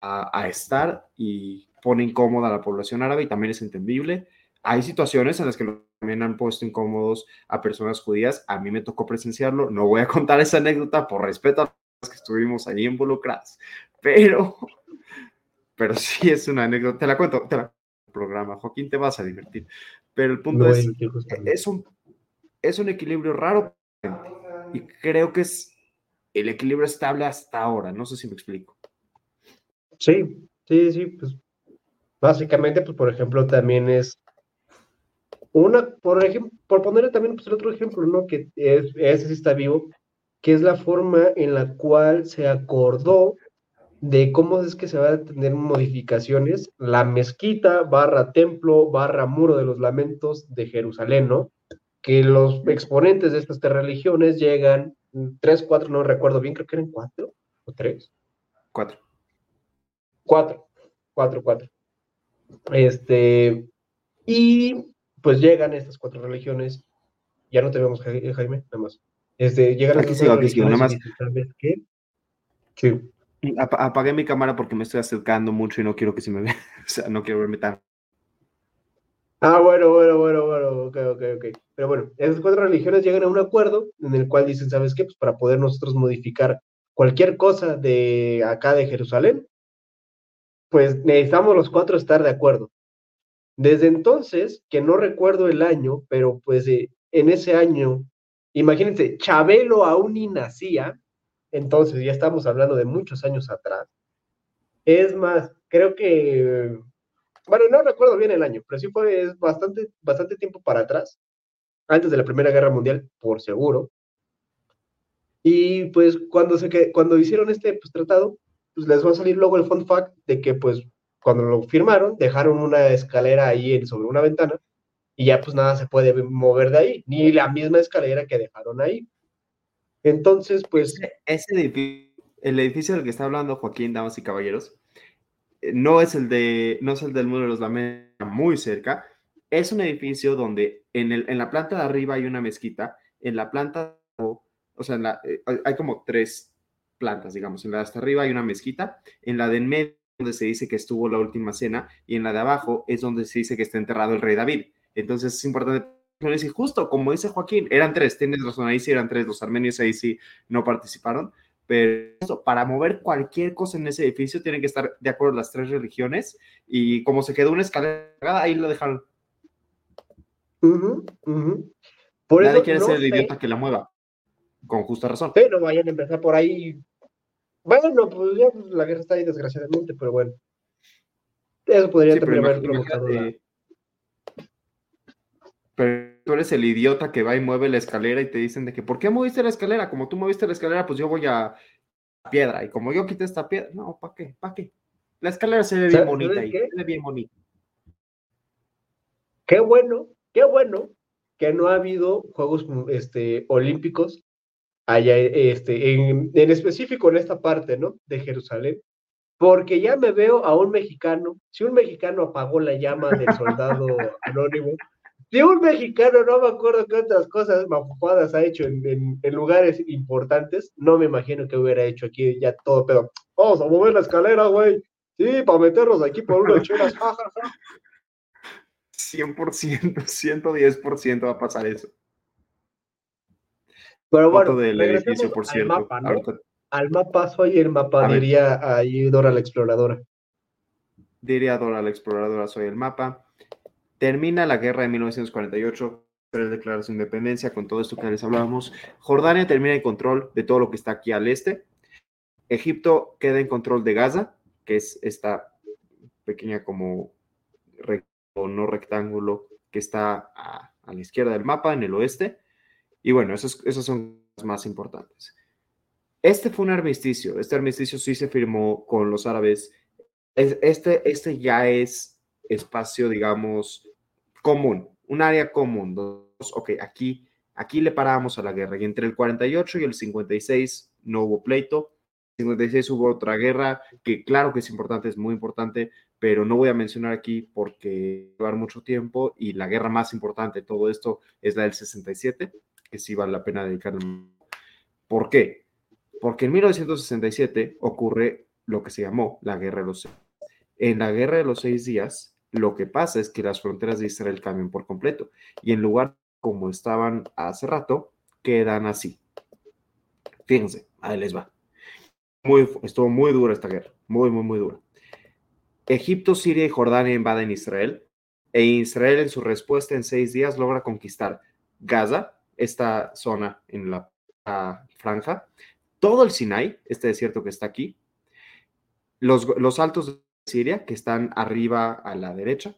a, estar y pone incómoda a la población árabe y también es entendible. Hay situaciones en las que también han puesto incómodos a personas judías. A mí me tocó presenciarlo. No voy a contar esa anécdota por respeto a los que estuvimos allí involucrados, pero, (laughs) pero sí es una anécdota. Te la cuento, te la programa. Joaquín, te vas a divertir. Pero el punto es, es un, es un equilibrio raro y creo que es el equilibrio estable hasta ahora. No sé si me explico. Sí, sí, sí, pues básicamente, pues por ejemplo, también es una, por ejemplo, por poner también pues, el otro ejemplo, ¿no? Que es, ese sí está vivo, que es la forma en la cual se acordó de cómo es que se van a tener modificaciones la mezquita barra templo barra muro de los lamentos de Jerusalén, ¿no? Que los exponentes de estas tres religiones llegan, tres, cuatro, no recuerdo bien, creo que eran cuatro o tres. Cuatro. Cuatro, cuatro, cuatro. Este, y pues llegan estas cuatro religiones, ya no te vemos, Jaime, nada más. Este, llegan aquí sigo, aquí nada más. qué? Sí. Apagué mi cámara porque me estoy acercando mucho y no quiero que se me vea, (laughs) o sea, no quiero verme tan. Ah, bueno, bueno, bueno, bueno, ok, ok, ok. Pero bueno, esas cuatro religiones llegan a un acuerdo en el cual dicen, ¿sabes qué? Pues para poder nosotros modificar cualquier cosa de acá de Jerusalén, pues necesitamos los cuatro estar de acuerdo. Desde entonces, que no recuerdo el año, pero pues eh, en ese año, imagínense, Chabelo aún ni nacía, entonces ya estamos hablando de muchos años atrás. Es más, creo que, bueno, no recuerdo bien el año, pero sí fue bastante, bastante tiempo para atrás, antes de la Primera Guerra Mundial, por seguro. Y pues cuando, se, cuando hicieron este pues, tratado, pues les va a salir luego el fun fact de que pues cuando lo firmaron, dejaron una escalera ahí sobre una ventana y ya pues nada se puede mover de ahí, ni la misma escalera que dejaron ahí. Entonces, pues... Ese, edificio, el edificio del que está hablando Joaquín, damas y caballeros, eh, no es el de, no es el del Muro de los Lamentos, muy cerca. Es un edificio donde en, el, en la planta de arriba hay una mezquita, en la planta, o sea, eh, hay como tres plantas, digamos. En la de hasta arriba hay una mezquita, en la de en medio donde se dice que estuvo la última cena y en la de abajo es donde se dice que está enterrado el rey David. Entonces es importante decir, justo como dice Joaquín, eran tres, tienes razón, ahí sí eran tres, los armenios ahí sí no participaron, pero para mover cualquier cosa en ese edificio tienen que estar de acuerdo las tres religiones y como se quedó una escalera, ahí lo dejaron. Por Nadie quiere ser el idiota que la mueva, con justa razón. Pero vayan a empezar por ahí bueno, pues ya la guerra está ahí desgraciadamente, pero bueno. Eso podría también haber provocado. Pero tú eres el idiota que va y mueve la escalera y te dicen de que, ¿por qué moviste la escalera? Como tú moviste la escalera, pues yo voy a piedra. Y como yo quité esta piedra, no, ¿para qué? ¿Para qué? La escalera se ve bien bonita y se ve bien bonita. Qué bueno, qué bueno que no ha habido Juegos este, Olímpicos allá este, en, en específico en esta parte, ¿no? De Jerusalén, porque ya me veo a un mexicano, si un mexicano apagó la llama del (laughs) soldado anónimo, si un mexicano, no me acuerdo qué otras cosas mafufadas ha hecho en, en, lugares importantes, no me imagino que hubiera hecho aquí ya todo pero Vamos a mover la escalera, güey. Sí, para meternos aquí por unas chelas. (laughs) 100%, 110% va a pasar eso. Pero bueno, del edificio, por cierto. Al mapa, ¿no? Al mapa, soy el mapa, diría ahí Dora la Exploradora. Diría Dora la Exploradora, soy el mapa. Termina la guerra de 1948, pero declara su independencia con todo esto que les hablábamos. Jordania termina en control de todo lo que está aquí al este. Egipto queda en control de Gaza, que es esta pequeña como no rectángulo que está a, a la izquierda del mapa, en el oeste. Y bueno, esos, esos son los más importantes. Este fue un armisticio. Este armisticio sí se firmó con los árabes. Este, este ya es espacio, digamos, común, un área común. Ok, aquí, aquí le paramos a la guerra. Y entre el 48 y el 56 no hubo pleito. En el 56 hubo otra guerra que claro que es importante, es muy importante, pero no voy a mencionar aquí porque llevar mucho tiempo y la guerra más importante de todo esto es la del 67 que sí vale la pena dedicarle. ¿Por qué? Porque en 1967 ocurre lo que se llamó la Guerra de los Seis. En la Guerra de los Seis Días, lo que pasa es que las fronteras de Israel cambian por completo y en lugar como estaban hace rato, quedan así. Fíjense, ahí les va. Muy, estuvo muy dura esta guerra, muy, muy, muy dura. Egipto, Siria y Jordania invaden Israel e Israel en su respuesta en seis días logra conquistar Gaza, esta zona en la franja, todo el Sinai, este desierto que está aquí, los, los altos de Siria, que están arriba a la derecha,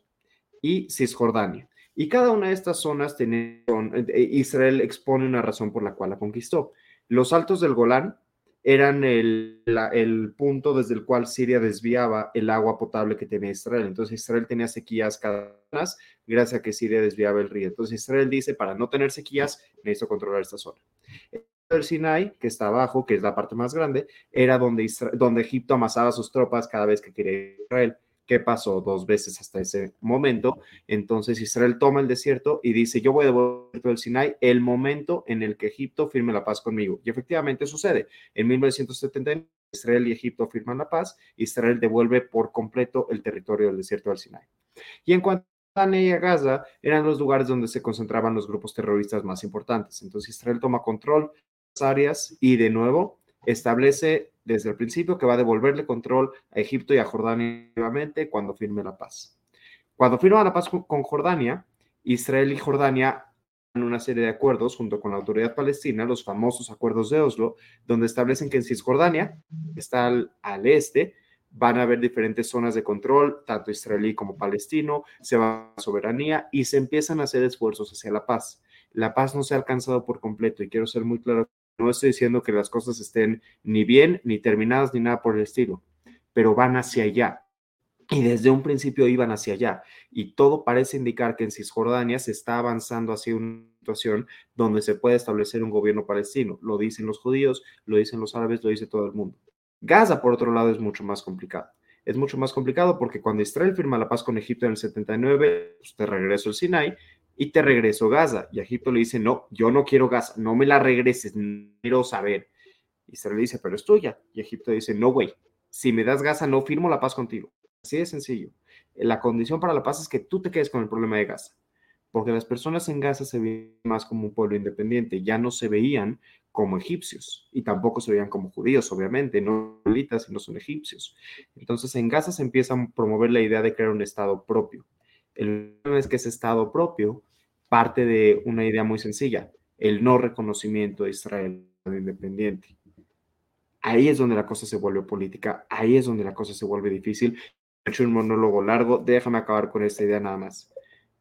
y Cisjordania. Y cada una de estas zonas, tiene, eh, Israel expone una razón por la cual la conquistó. Los altos del Golán eran el, el, punto desde el cual Siria desviaba el agua potable que tenía Israel. Entonces Israel tenía sequías cada vez gracias a que Siria desviaba el río. Entonces Israel dice, para no tener sequías, necesito controlar esta zona. El Sinai, que está abajo, que es la parte más grande, era donde, donde Egipto amasaba sus tropas cada vez que quería Israel. ¿Qué pasó dos veces hasta ese momento? Entonces Israel toma el desierto y dice, yo voy a devolver el Sinai el momento en el que Egipto firme la paz conmigo. Y efectivamente sucede. En 1979, Israel y Egipto firman la paz, Israel devuelve por completo el territorio del desierto del Sinai. Y en cuanto y a Gaza, eran los lugares donde se concentraban los grupos terroristas más importantes. Entonces Israel toma control de las áreas y de nuevo establece desde el principio que va a devolverle control a Egipto y a Jordania nuevamente cuando firme la paz. Cuando firma la paz con Jordania, Israel y Jordania en una serie de acuerdos junto con la autoridad palestina, los famosos acuerdos de Oslo, donde establecen que en Cisjordania, que está al, al este, van a haber diferentes zonas de control, tanto israelí como palestino, se va a soberanía y se empiezan a hacer esfuerzos hacia la paz. La paz no se ha alcanzado por completo y quiero ser muy claro no estoy diciendo que las cosas estén ni bien, ni terminadas, ni nada por el estilo, pero van hacia allá. Y desde un principio iban hacia allá. Y todo parece indicar que en Cisjordania se está avanzando hacia una situación donde se puede establecer un gobierno palestino. Lo dicen los judíos, lo dicen los árabes, lo dice todo el mundo. Gaza, por otro lado, es mucho más complicado. Es mucho más complicado porque cuando Israel firma la paz con Egipto en el 79, pues te regreso el Sinai, y te regreso Gaza. Y Egipto le dice, no, yo no quiero Gaza, no me la regreses, quiero saber. Israel dice, pero es tuya. Y Egipto dice, no, güey, si me das Gaza, no firmo la paz contigo. Así de sencillo. La condición para la paz es que tú te quedes con el problema de Gaza. Porque las personas en Gaza se veían más como un pueblo independiente, ya no se veían como egipcios y tampoco se veían como judíos, obviamente, no no son egipcios. Entonces en Gaza se empieza a promover la idea de crear un Estado propio. El problema es que ese Estado propio parte de una idea muy sencilla, el no reconocimiento de Israel independiente. Ahí es donde la cosa se vuelve política, ahí es donde la cosa se vuelve difícil. He hecho un monólogo largo, déjame acabar con esta idea nada más.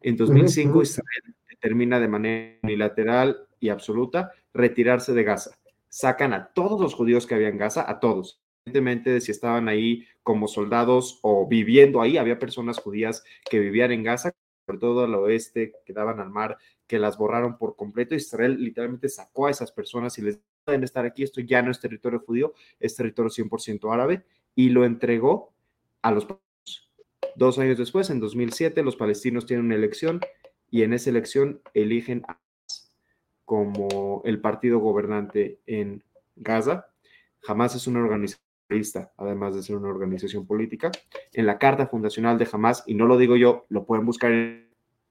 En 2005 Israel determina de manera unilateral y absoluta retirarse de Gaza. Sacan a todos los judíos que había en Gaza, a todos. Evidentemente, de si estaban ahí como soldados o viviendo ahí, había personas judías que vivían en Gaza, sobre todo al oeste, que daban al mar, que las borraron por completo. Israel literalmente sacó a esas personas y les pueden estar aquí, esto ya no es territorio judío, es territorio 100% árabe, y lo entregó a los Dos años después, en 2007, los palestinos tienen una elección y en esa elección eligen a como el partido gobernante en Gaza. Hamas es una organización además de ser una organización política. En la carta fundacional de Hamas, y no lo digo yo, lo pueden buscar en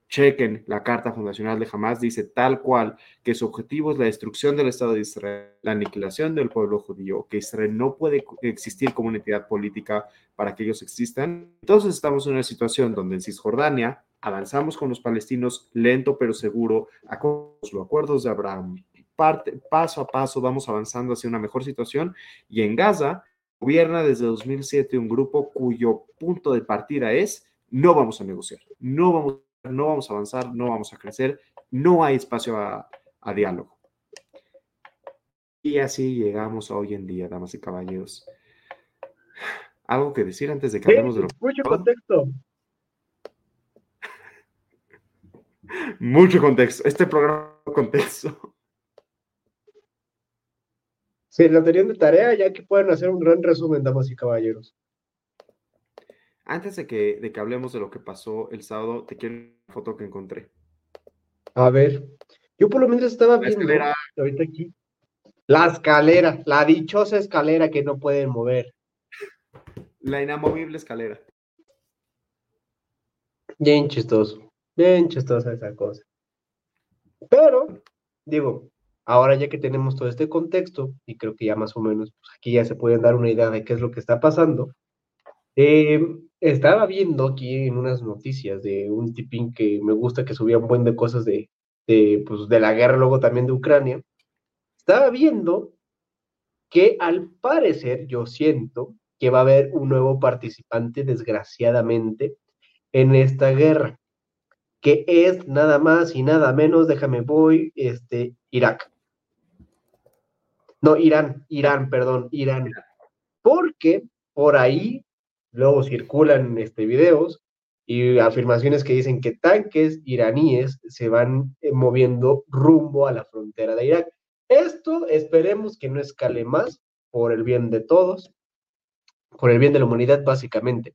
chequen la carta fundacional de Hamas, dice tal cual que su objetivo es la destrucción del Estado de Israel, la aniquilación del pueblo judío, que Israel no puede existir como una entidad política para que ellos existan. Entonces estamos en una situación donde en Cisjordania avanzamos con los palestinos lento pero seguro, los acuerdos de Abraham, parte, paso a paso vamos avanzando hacia una mejor situación y en Gaza gobierna desde 2007 un grupo cuyo punto de partida es no vamos a negociar, no vamos, no vamos a avanzar, no vamos a crecer, no hay espacio a, a diálogo. Y así llegamos a hoy en día, damas y caballeros. ¿Algo que decir antes de que hablemos de lo Mucho contexto. (laughs) Mucho contexto. Este programa contexto. Sí, la tenían de tarea, ya que pueden hacer un gran resumen, damas y caballeros. Antes de que, de que hablemos de lo que pasó el sábado, te quiero una foto que encontré. A ver, yo por lo menos estaba viendo ahorita aquí. La escalera, la dichosa escalera que no pueden mover. La inamovible escalera. Bien chistoso. Bien chistosa esa cosa. Pero, digo, ahora ya que tenemos todo este contexto, y creo que ya más o menos pues, aquí ya se pueden dar una idea de qué es lo que está pasando, eh, estaba viendo aquí en unas noticias de un tipín que me gusta que subía un buen de cosas de, de, pues, de la guerra, luego también de Ucrania. Estaba viendo que al parecer yo siento que va a haber un nuevo participante, desgraciadamente, en esta guerra que es nada más y nada menos, déjame voy, este, Irak. No, Irán, Irán, perdón, Irán. Porque por ahí luego circulan este, videos y afirmaciones que dicen que tanques iraníes se van eh, moviendo rumbo a la frontera de Irak. Esto esperemos que no escale más por el bien de todos, por el bien de la humanidad básicamente.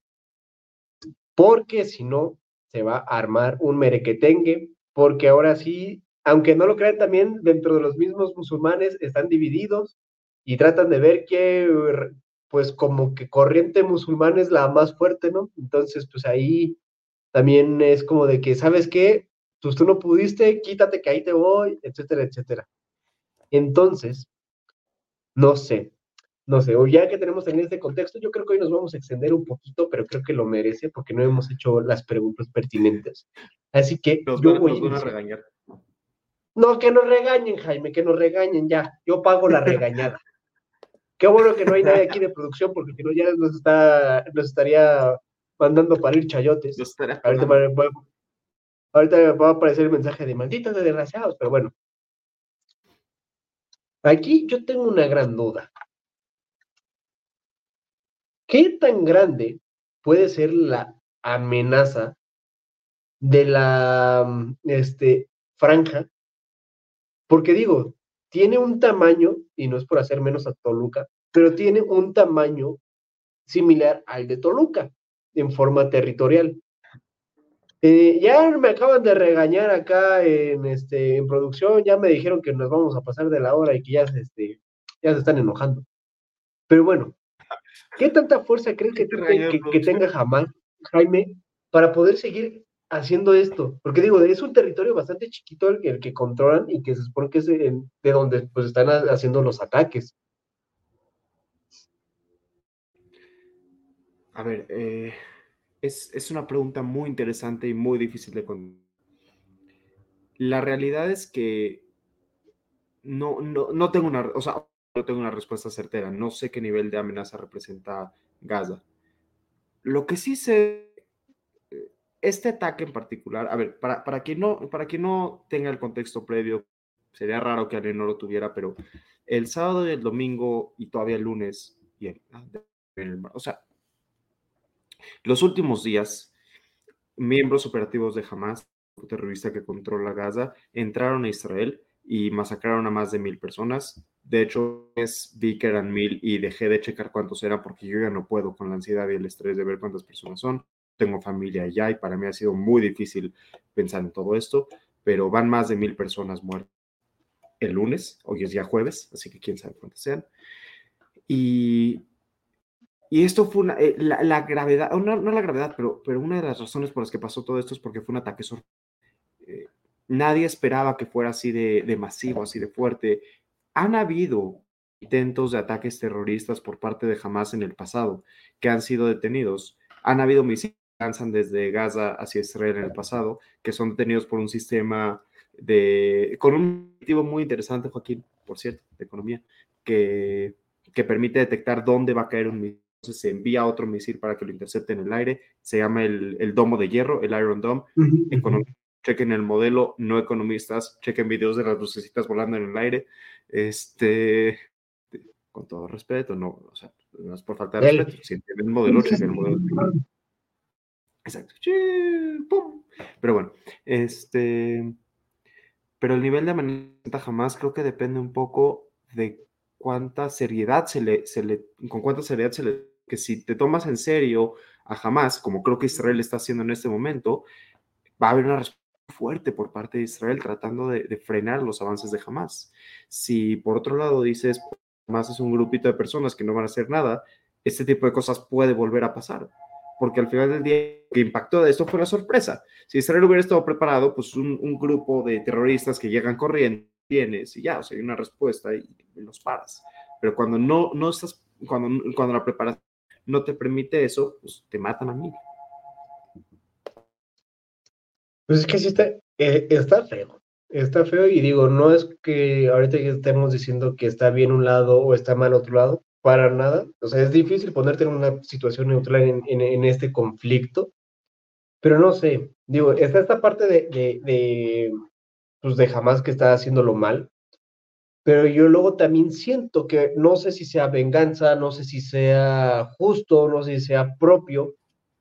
Porque si no, se va a armar un merequetengue, porque ahora sí, aunque no lo crean también, dentro de los mismos musulmanes están divididos y tratan de ver que, pues como que corriente musulmán es la más fuerte, ¿no? Entonces, pues ahí también es como de que, ¿sabes qué? Pues tú no pudiste, quítate que ahí te voy, etcétera, etcétera. Entonces, no sé, no sé, o ya que tenemos en este contexto, yo creo que hoy nos vamos a extender un poquito, pero creo que lo merece porque no hemos hecho las preguntas pertinentes. Así que yo voy a, regañar. No, que nos regañen, Jaime, que nos regañen ya. Yo pago la regañada. Qué bueno que no hay nadie aquí de producción, porque si no ya nos, está, nos estaría mandando para ir chayotes. Ahorita va, ahorita va a aparecer el mensaje de malditos de desgraciados, pero bueno. Aquí yo tengo una gran duda. ¿Qué tan grande puede ser la amenaza de la este, franja? Porque digo, tiene un tamaño, y no es por hacer menos a Toluca, pero tiene un tamaño similar al de Toluca en forma territorial. Eh, ya me acaban de regañar acá en, este, en producción, ya me dijeron que nos vamos a pasar de la hora y que ya este, ya se están enojando. Pero bueno, ¿qué tanta fuerza crees que, que, tenga jamás Jaime para poder seguir haciendo esto? Porque digo, es un territorio bastante chiquito el, que controlan y que se supone que es de, donde pues están haciendo los ataques. A ver, eh, es, es, una pregunta muy interesante y muy difícil de contestar. La realidad es que no, no, no tengo una, o sea, no tengo una respuesta certera. No sé qué nivel de amenaza representa Gaza. Lo que sí sé, este ataque en particular, a ver, para, para, quien, no, para quien no tenga el contexto previo, sería raro que alguien no lo tuviera, pero el sábado y el domingo y todavía el lunes, y ah, o sea, los últimos días, miembros operativos de Hamas, terrorista que controla Gaza, entraron a Israel y masacraron a más de mil personas. De hecho, es, vi que eran mil y dejé de checar cuántos eran porque yo ya no puedo con la ansiedad y el estrés de ver cuántas personas son. Tengo familia allá y para mí ha sido muy difícil pensar en todo esto, pero van más de mil personas muertas el lunes, hoy es ya jueves, así que quién sabe cuántas sean. Y, y esto fue una, eh, la, gravedad, no, no, la gravedad, pero, pero una de las razones por las que pasó todo esto es porque fue un ataque sorpresa. Eh, nadie esperaba que fuera así de, masivo, así de fuerte. Han habido intentos de ataques terroristas por parte de Hamas en el pasado que han sido detenidos. Han habido misiles lanzan desde Gaza hacia Israel en el pasado que son detenidos por un sistema de con un objetivo muy interesante, Joaquín, por cierto, de economía, que, que permite detectar dónde va a caer un misil. Entonces se envía otro misil para que lo intercepte en el aire. Se llama el, el domo de hierro, el Iron Dome chequen el modelo, no economistas, chequen videos de las lucecitas volando en el aire. Este, con todo respeto, no, o sea, no es por falta de respeto. Si entienden el modelo, chequen el modelo. (laughs) Exacto. Pero bueno, este, pero el nivel de amenaza jamás creo que depende un poco de cuánta seriedad se le, se le, con cuánta seriedad se le, que si te tomas en serio a jamás, como creo que Israel está haciendo en este momento, va a haber una respuesta fuerte por parte de Israel tratando de, frenar los avances de Hamas. Si por otro lado dices, Hamas es un grupito de personas que no van a hacer nada, este tipo de cosas puede volver a pasar. Porque al final del día, que impactó de esto fue la sorpresa. Si Israel hubiera estado preparado, pues un, grupo de terroristas que llegan corriendo, tienes y ya, o sea, hay una respuesta y, los paras. Pero cuando no, no estás, cuando, cuando la preparación no te permite eso, pues te matan a mí. Pues es que sí está, eh, está feo. Está feo y digo, no es que ahorita estemos diciendo que está bien un lado o está mal otro lado, para nada. O sea, es difícil ponerte en una situación neutral en, este conflicto, pero no sé, digo, está esta parte de, de, de, pues de jamás que está haciéndolo mal, pero yo luego también siento que no sé si sea venganza, no sé si sea justo, no sé si sea propio,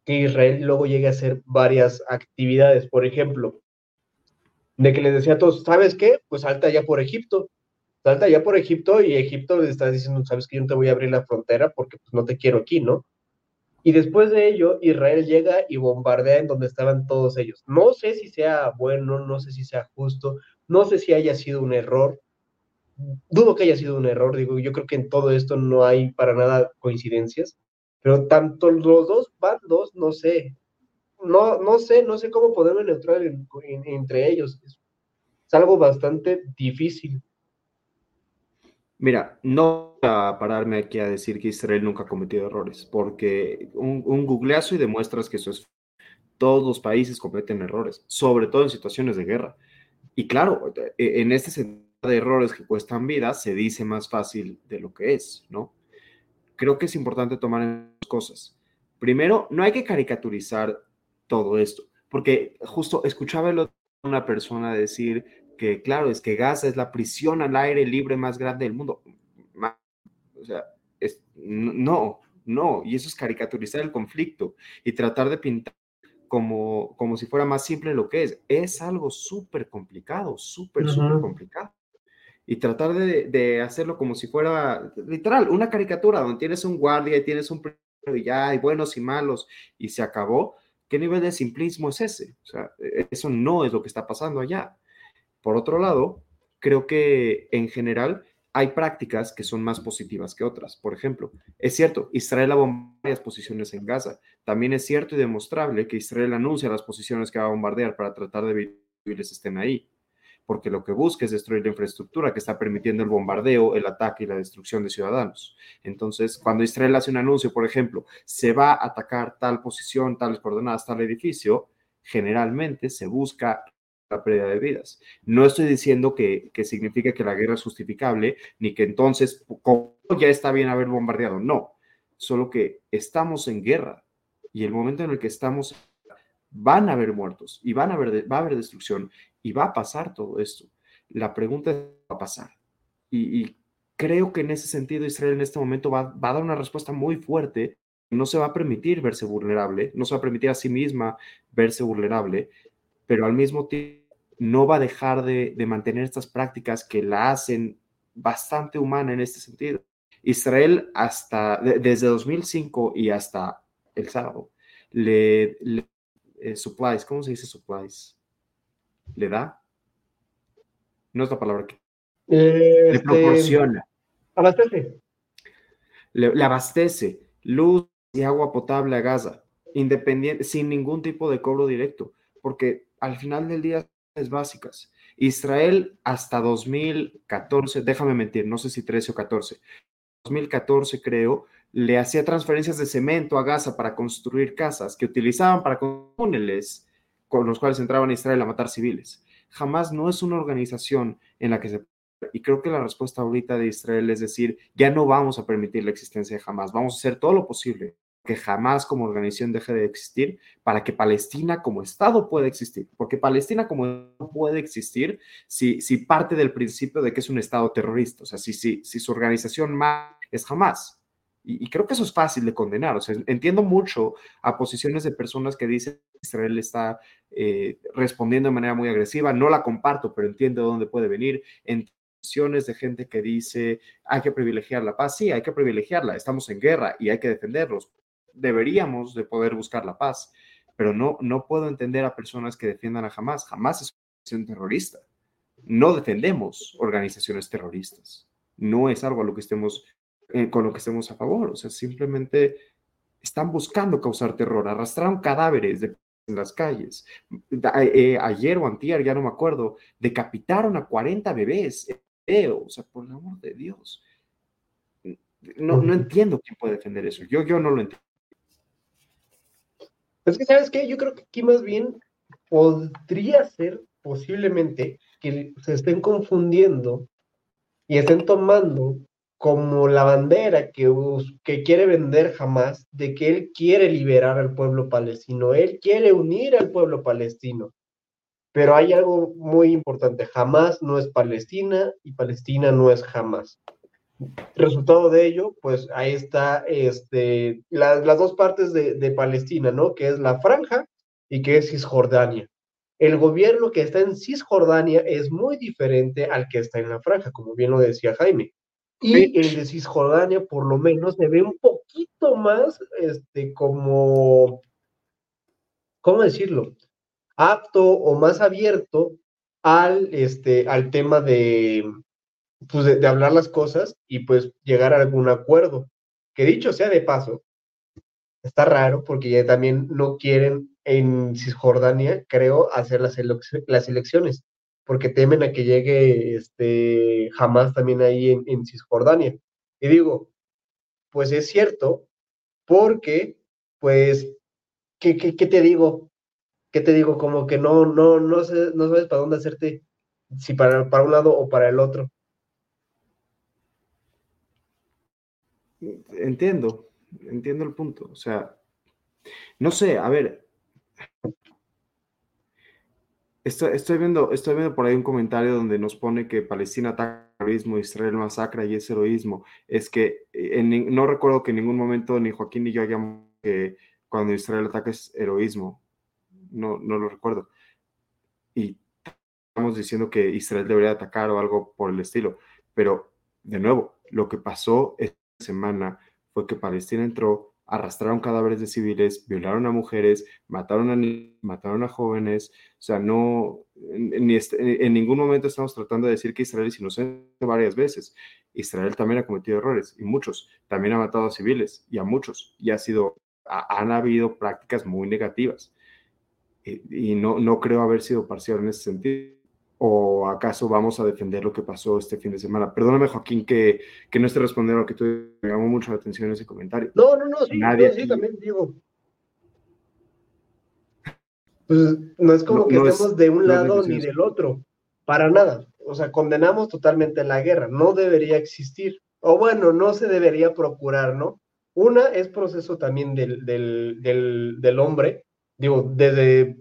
que Israel luego llegue a hacer varias actividades. Por ejemplo, de que les decía a todos, ¿sabes qué? Pues salta ya por Egipto. Salta ya por Egipto y Egipto les está diciendo, ¿sabes que Yo no te voy a abrir la frontera porque pues, no te quiero aquí, ¿no? Y después de ello, Israel llega y bombardea en donde estaban todos ellos. No sé si sea bueno, no sé si sea justo, no sé si haya sido un error. Dudo que haya sido un error, digo, yo creo que en todo esto no hay para nada coincidencias. Pero tanto los dos bandos, no sé, no, no sé, no sé cómo podemos neutral entre ellos. Es, algo bastante difícil. Mira, no voy a pararme aquí a decir que Israel nunca ha cometido errores, porque un, un googleazo y demuestras que eso es. Todos los países cometen errores, sobre todo en situaciones de guerra. Y claro, e, en este sentido de errores que cuestan vidas, se dice más fácil de lo que es, ¿no? creo que es importante tomar en cosas. Primero, no hay que caricaturizar todo esto, porque justo escuchaba el una persona decir que, claro, es que Gaza es la prisión al aire libre más grande del mundo. O sea, es, no, no, y eso es caricaturizar el conflicto y tratar de pintar como, como si fuera más simple lo que es. Es algo súper complicado, súper, súper complicado y tratar de, hacerlo como si fuera literal una caricatura donde tienes un guardia y tienes un y ya hay buenos y malos y se acabó. ¿Qué nivel de simplismo es ese? O sea, e, eso no es lo que está pasando allá. Por otro lado, creo que en general hay prácticas que son más positivas que otras. Por ejemplo, es cierto, Israel ha bombardeado varias posiciones en Gaza. También es cierto y demostrable que Israel anuncia las posiciones que va a bombardear para tratar de evitar que civiles estén ahí. Porque lo que busca es destruir la infraestructura que está permitiendo el bombardeo, el ataque y la destrucción de ciudadanos. Entonces, cuando Israel hace un anuncio, por ejemplo, se va a atacar tal posición, tales coordenadas, tal edificio, generalmente se busca la pérdida de vidas. No estoy diciendo que, que signifique que la guerra es justificable, ni que entonces ya está bien haber bombardeado, no, solo que estamos en guerra y el momento en el que estamos van a haber muertos y van a haber, va a haber destrucción y va a pasar todo esto. La pregunta es, ¿va a pasar? Y, creo que en ese sentido Israel en este momento va, va a dar una respuesta muy fuerte no se va a permitir verse vulnerable, no se va a permitir a sí misma verse vulnerable, pero al mismo tiempo no va a dejar de, mantener estas prácticas que la hacen bastante humana en este sentido. Israel hasta desde 2005 y hasta el sábado le, eh, supplies, ¿cómo se dice supplies? ¿Le da? No es la palabra que le este, proporciona. Abastece. Le, le, abastece luz y agua potable a Gaza, independiente, sin ningún tipo de cobro directo, porque al final del día básicas. Israel hasta 2014, déjame mentir, no sé si 13 o 14, 2014 creo, le hacía transferencias de cemento a Gaza para construir casas que utilizaban para túneles con los cuales entraban a Israel a matar civiles. Jamás no es una organización en la que se... Y creo que la respuesta ahorita de Israel es decir, ya no vamos a permitir la existencia de Hamas, vamos a hacer todo lo posible que jamás como organización deje de existir para que Palestina como Estado pueda existir. Porque Palestina como no puede existir si, si parte del principio de que es un Estado terrorista, o sea, si, si, si su organización más es jamás. Y, creo que eso es fácil de condenar. O sea, entiendo mucho a posiciones de personas que dicen que Israel está eh, respondiendo de manera muy agresiva. No la comparto, pero entiendo de dónde puede venir. Entiendo de gente que dice hay que privilegiar la paz. Sí, hay que privilegiarla. Estamos en guerra y hay que defenderlos deberíamos de poder buscar la paz, pero no, no puedo entender a personas que defiendan a Hamas. Hamas es una organización terrorista. No defendemos organizaciones terroristas. No es algo a lo que estemos, eh, con lo que estemos a favor. O sea, simplemente están buscando causar terror. Arrastraron cadáveres de, en las calles. Eh, ayer o antier, ya no me acuerdo, decapitaron a 40 bebés. o sea, por el amor de Dios. No, no entiendo quién puede defender eso. Yo, yo no lo entiendo. Es que, ¿sabes qué? Yo creo que aquí más bien podría ser posiblemente que se estén confundiendo y estén tomando como la bandera que, que quiere vender jamás de que él quiere liberar al pueblo palestino, él quiere unir al pueblo palestino. Pero hay algo muy importante, jamás no es Palestina y Palestina no es jamás. Resultado de ello, pues ahí está este, las dos partes de, de, Palestina, ¿no? Que es la franja y que es Cisjordania. El gobierno que está en Cisjordania es muy diferente al que está en la franja, como bien lo decía Jaime. Y el de Cisjordania, por lo menos, se ve un poquito más, este, como, ¿cómo decirlo? Apto o más abierto al, este, al tema de, pues de, hablar las cosas y pues llegar a algún acuerdo. Que dicho sea de paso, está raro porque ya también no quieren en Cisjordania, creo, hacer las, las elecciones, porque temen a que llegue este jamás también ahí en, Cisjordania. Y digo, pues es cierto, porque, pues, ¿qué, qué, qué te digo? ¿Qué te digo? Como que no, no, no, sé, no sabes para dónde hacerte, si para, para un lado o para el otro. Entiendo, entiendo el punto. O sea, no sé, a ver. Estoy, estoy, viendo, estoy viendo por ahí un comentario donde nos pone que Palestina ataca terrorismo, Israel masacra y es heroísmo. Es que no recuerdo que en ningún momento ni Joaquín ni yo hayamos que cuando Israel ataca es heroísmo. No, no lo recuerdo. Y estamos diciendo que Israel debería atacar o algo por el estilo. Pero, de nuevo, lo que pasó es semana fue que Palestina entró, arrastraron cadáveres de civiles, violaron a mujeres, mataron a mataron a jóvenes. O sea, no, en, en, ningún momento estamos tratando de decir que Israel es inocente varias veces. Israel también ha cometido errores y muchos. También ha matado a civiles y a muchos. Y ha sido, han habido prácticas muy negativas. Y, y no, no creo haber sido parcial en ese sentido. ¿O acaso vamos a defender lo que pasó este fin de semana? Perdóname, Joaquín, que, que no esté respondiendo a lo que tú me llamó mucho la atención en ese comentario. No, no, no, sí, Nadie sí también digo. Pues no es como que estemos de un lado ni del otro, para nada. O sea, condenamos totalmente la guerra, no debería existir. O bueno, no se debería procurar, ¿no? Una es proceso también del, del, del, del hombre, digo, desde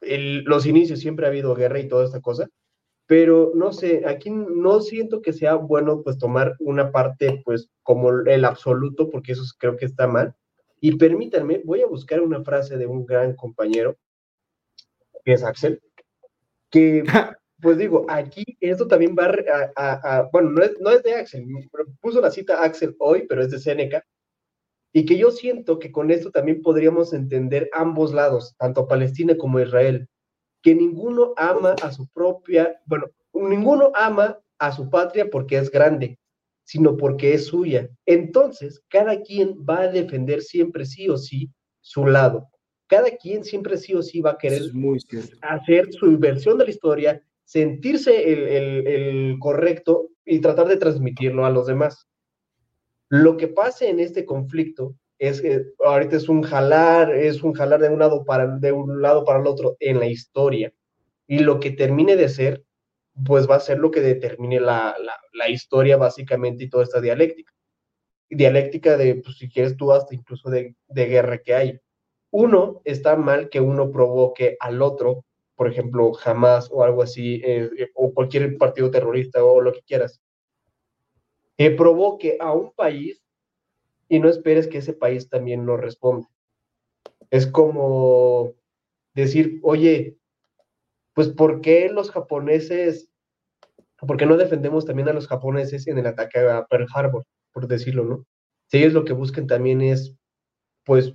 los inicios siempre ha habido guerra y toda esta cosa, pero no sé, aquí no siento que sea bueno pues tomar una parte pues como el absoluto, porque eso creo que está mal. Y permítanme, voy a buscar una frase de un gran compañero, que es Axel, que (laughs) pues digo, aquí esto también va a, bueno, no es, no es de Axel, puso la cita Axel hoy, pero es de Seneca, y que yo siento que con esto también podríamos entender ambos lados, tanto Palestina como Israel que ninguno ama a su propia, bueno, ninguno ama a su patria porque es grande, sino porque es suya. Entonces, cada quien va a defender siempre sí o sí su lado. Cada quien siempre sí o sí va a querer hacer su versión de la historia, sentirse el, el correcto y tratar de transmitirlo a los demás. Lo que pase en este conflicto es que ahorita es un jalar, es un jalar de un lado para, de un lado para el otro en la historia. Y lo que termine de ser, pues va a ser lo que determine la, la, historia básicamente y toda esta dialéctica. Dialéctica de, pues si quieres tú, hasta incluso de, de guerra que hay. Uno, está mal que uno provoque al otro, por ejemplo, jamás o algo así, eh, eh, o cualquier partido terrorista o lo que quieras, que provoque a un país y no esperes que ese país también lo responda. Es como decir, oye, pues ¿por qué los japoneses, por qué no defendemos también a los japoneses en el ataque a Pearl Harbor, por decirlo, ¿no? Si ellos lo que buscan también es, pues,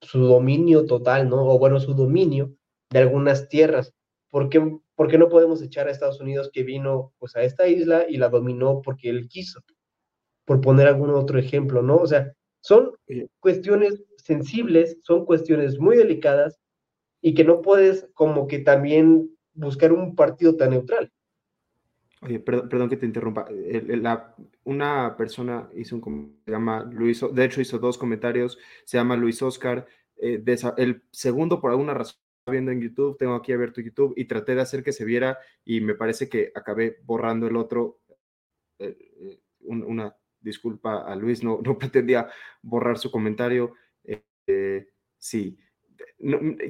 su dominio total, ¿no? O bueno, su dominio de algunas tierras. ¿Por qué, ¿Por qué no podemos echar a Estados Unidos que vino pues a esta isla y la dominó porque él quiso? Por poner algún otro ejemplo, ¿no? O sea, son cuestiones sensibles, son cuestiones muy delicadas y que no puedes como que también buscar un partido tan neutral. Oye, perdón, que te interrumpa. una persona hizo un se llama Luis, de hecho hizo dos comentarios, se llama Luis Oscar. Eh, el segundo, por alguna razón, viendo en YouTube, tengo aquí abierto YouTube y traté de hacer que se viera y me parece que acabé borrando el otro, eh, eh, una disculpa a Luis, no, no (laughs) pretendía borrar su comentario. Eh, sí,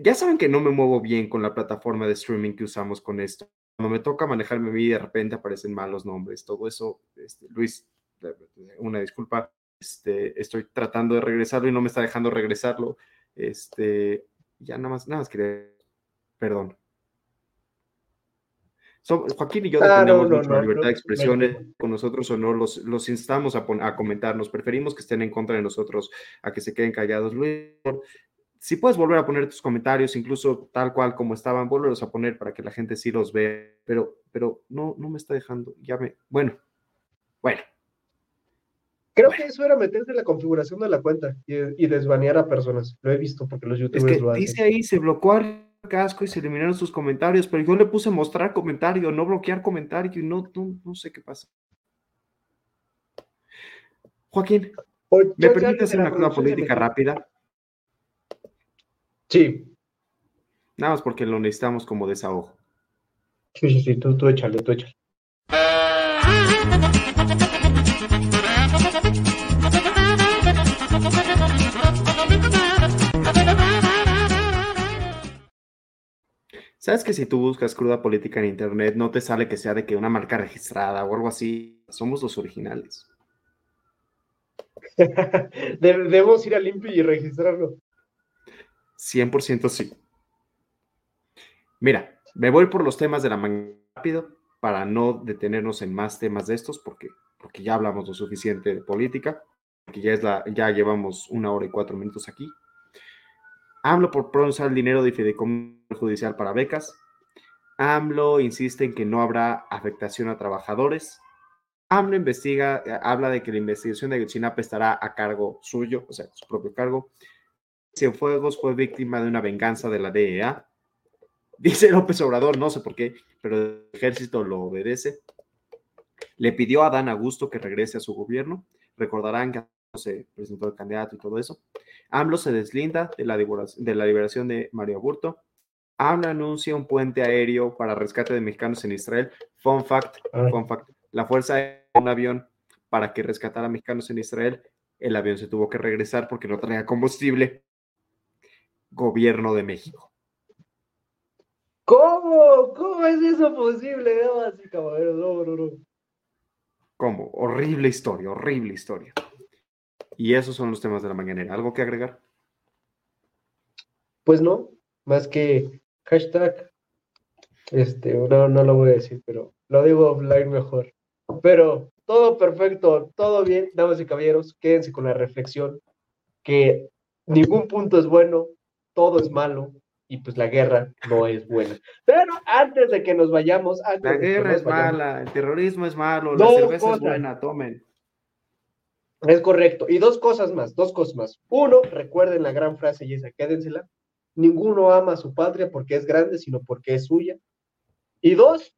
ya saben que no me muevo bien con la plataforma de streaming que usamos con esto. Cuando me toca manejarme a mí, de repente aparecen malos nombres, todo eso. Este, Luis, una disculpa, este, estoy tratando de regresarlo y no me está dejando regresarlo. Este, ya nada más, nada más quería, perdón. Joaquín y yo ah, defendemos mucho la libertad de expresión con nosotros o no, los, los instamos a, a, comentarnos, preferimos que estén en contra de nosotros a que se queden callados. Luis, si puedes volver a poner tus comentarios, incluso tal cual como estaban, volverlos a poner para que la gente sí los vea, pero, pero no, no me está dejando, ya me, bueno, bueno. Creo que eso era meterse en la configuración de la cuenta y, y, desbanear a personas. Lo he visto porque los youtubers es que lo hacen. Dice ahí, se bloqueó casco y se eliminaron sus comentarios, pero yo le puse mostrar comentario, no bloquear comentario y no, no, sé qué pasa. Joaquín, ¿me permite hacer una cosa política rápida? Sí. Nada más porque lo necesitamos como desahogo. Sí, sí, sí, tú, tú échale, tú échale. (laughs) ¿Sabes que si tú buscas cruda política en internet no te sale que sea de que una marca registrada o algo así? Somos los originales. (laughs) Debemos ir a limpio y registrarlo. 100% sí. Mira, me voy por los temas de la mañana rápido para no detenernos en más temas de estos porque, porque ya hablamos lo suficiente de política. que ya, es la, ya llevamos una hora y cuatro minutos aquí. AMLO por usar el dinero de fideicomiso judicial para becas. AMLO insiste en que no habrá afectación a trabajadores. AMLO investiga, habla de que la investigación de Ayotzinapa estará a cargo suyo, o sea, su propio cargo. Cienfuegos fue víctima de una venganza de la DEA. Dice López Obrador, no sé por qué, pero el ejército lo obedece. Le pidió a Dan Augusto que regrese a su gobierno. Recordarán que se presentó el candidato y todo eso. AMLO se deslinda de la, de la liberación de Mario Aburto. AMLO anuncia un puente aéreo para rescate de mexicanos en Israel. Fun fact, fun fact. La fuerza de un avión para que rescatara a mexicanos en Israel. El avión se tuvo que regresar porque no traía combustible. Gobierno de México. ¿Cómo? ¿Cómo es eso posible? No, no, no. ¿Cómo? Horrible historia, horrible historia. Y esos son los temas de la mañanera. ¿Algo que agregar? Pues no, más que hashtag, este, no, no lo voy a decir, pero lo digo offline mejor. Pero todo perfecto, todo bien, damas y caballeros, quédense con la reflexión que ningún punto es bueno, todo es malo, y pues la guerra no es buena. Pero antes de que nos vayamos... la guerra es mala, el terrorismo es malo, la cerveza es buena, tomen. Es correcto. Y dos cosas más, dos cosas más. Uno, recuerden la gran frase y esa, quédensela. Ninguno ama a su patria porque es grande, sino porque es suya. Y dos,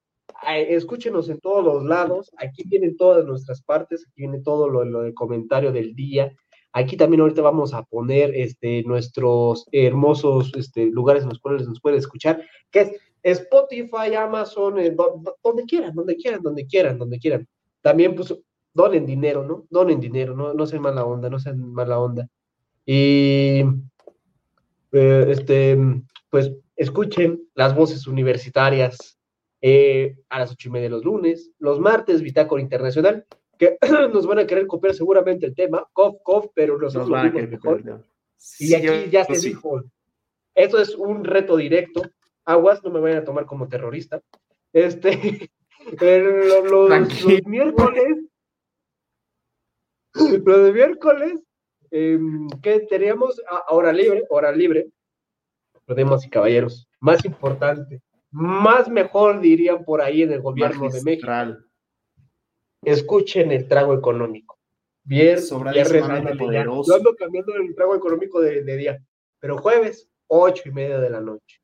escúchenos en todos los lados. Aquí vienen todas nuestras partes, aquí viene todo lo, lo del comentario del día. Aquí también ahorita vamos a poner este, nuestros hermosos este, lugares en los cuales nos pueden escuchar, que es Spotify, Amazon, eh, donde quieran, donde quieran, donde quieran, donde quieran. También, pues, donen dinero, ¿no? Donen dinero, no, no sean mala onda, no sean mala onda. Y, eh, este, pues, escuchen las voces universitarias eh, a las ocho y media de los lunes, los martes, Bitácora Internacional, que (clears throat) nos van a querer copiar seguramente el tema, cof, cof, pero nosotros nos lo mejor. Y aquí ya se dijo, eso es un reto directo, aguas, no me vayan a tomar como terrorista. Este, (laughs) los, miércoles, (laughs) los de miércoles, em, que teníamos ah, hora libre, hora libre, podemos y caballeros, más importante, más mejor dirían por ahí en el gobierno de México escuchen el trago económico. Bien, bien poderoso. Yo ando cambiando el trago económico de, día, pero jueves, ocho y media de la noche.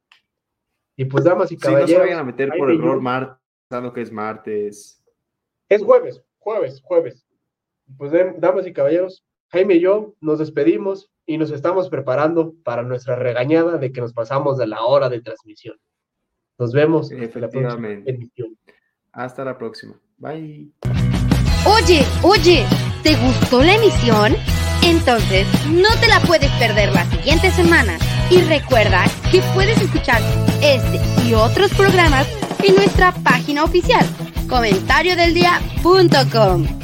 Y pues, damas y caballeros. no se vayan a meter por error martes, pensando que es martes. Es jueves, jueves, jueves. Pues, damas y caballeros, Jaime y yo nos despedimos y nos estamos preparando para nuestra regañada de que nos pasamos de la hora de transmisión. Nos vemos en la próxima emisión. Hasta la próxima. Bye. Oye, oye, ¿te gustó la emisión? Entonces, no te la puedes perder la siguiente semana. Y recuerda que puedes escuchar este y otros programas en nuestra página oficial, comentariodeldia.com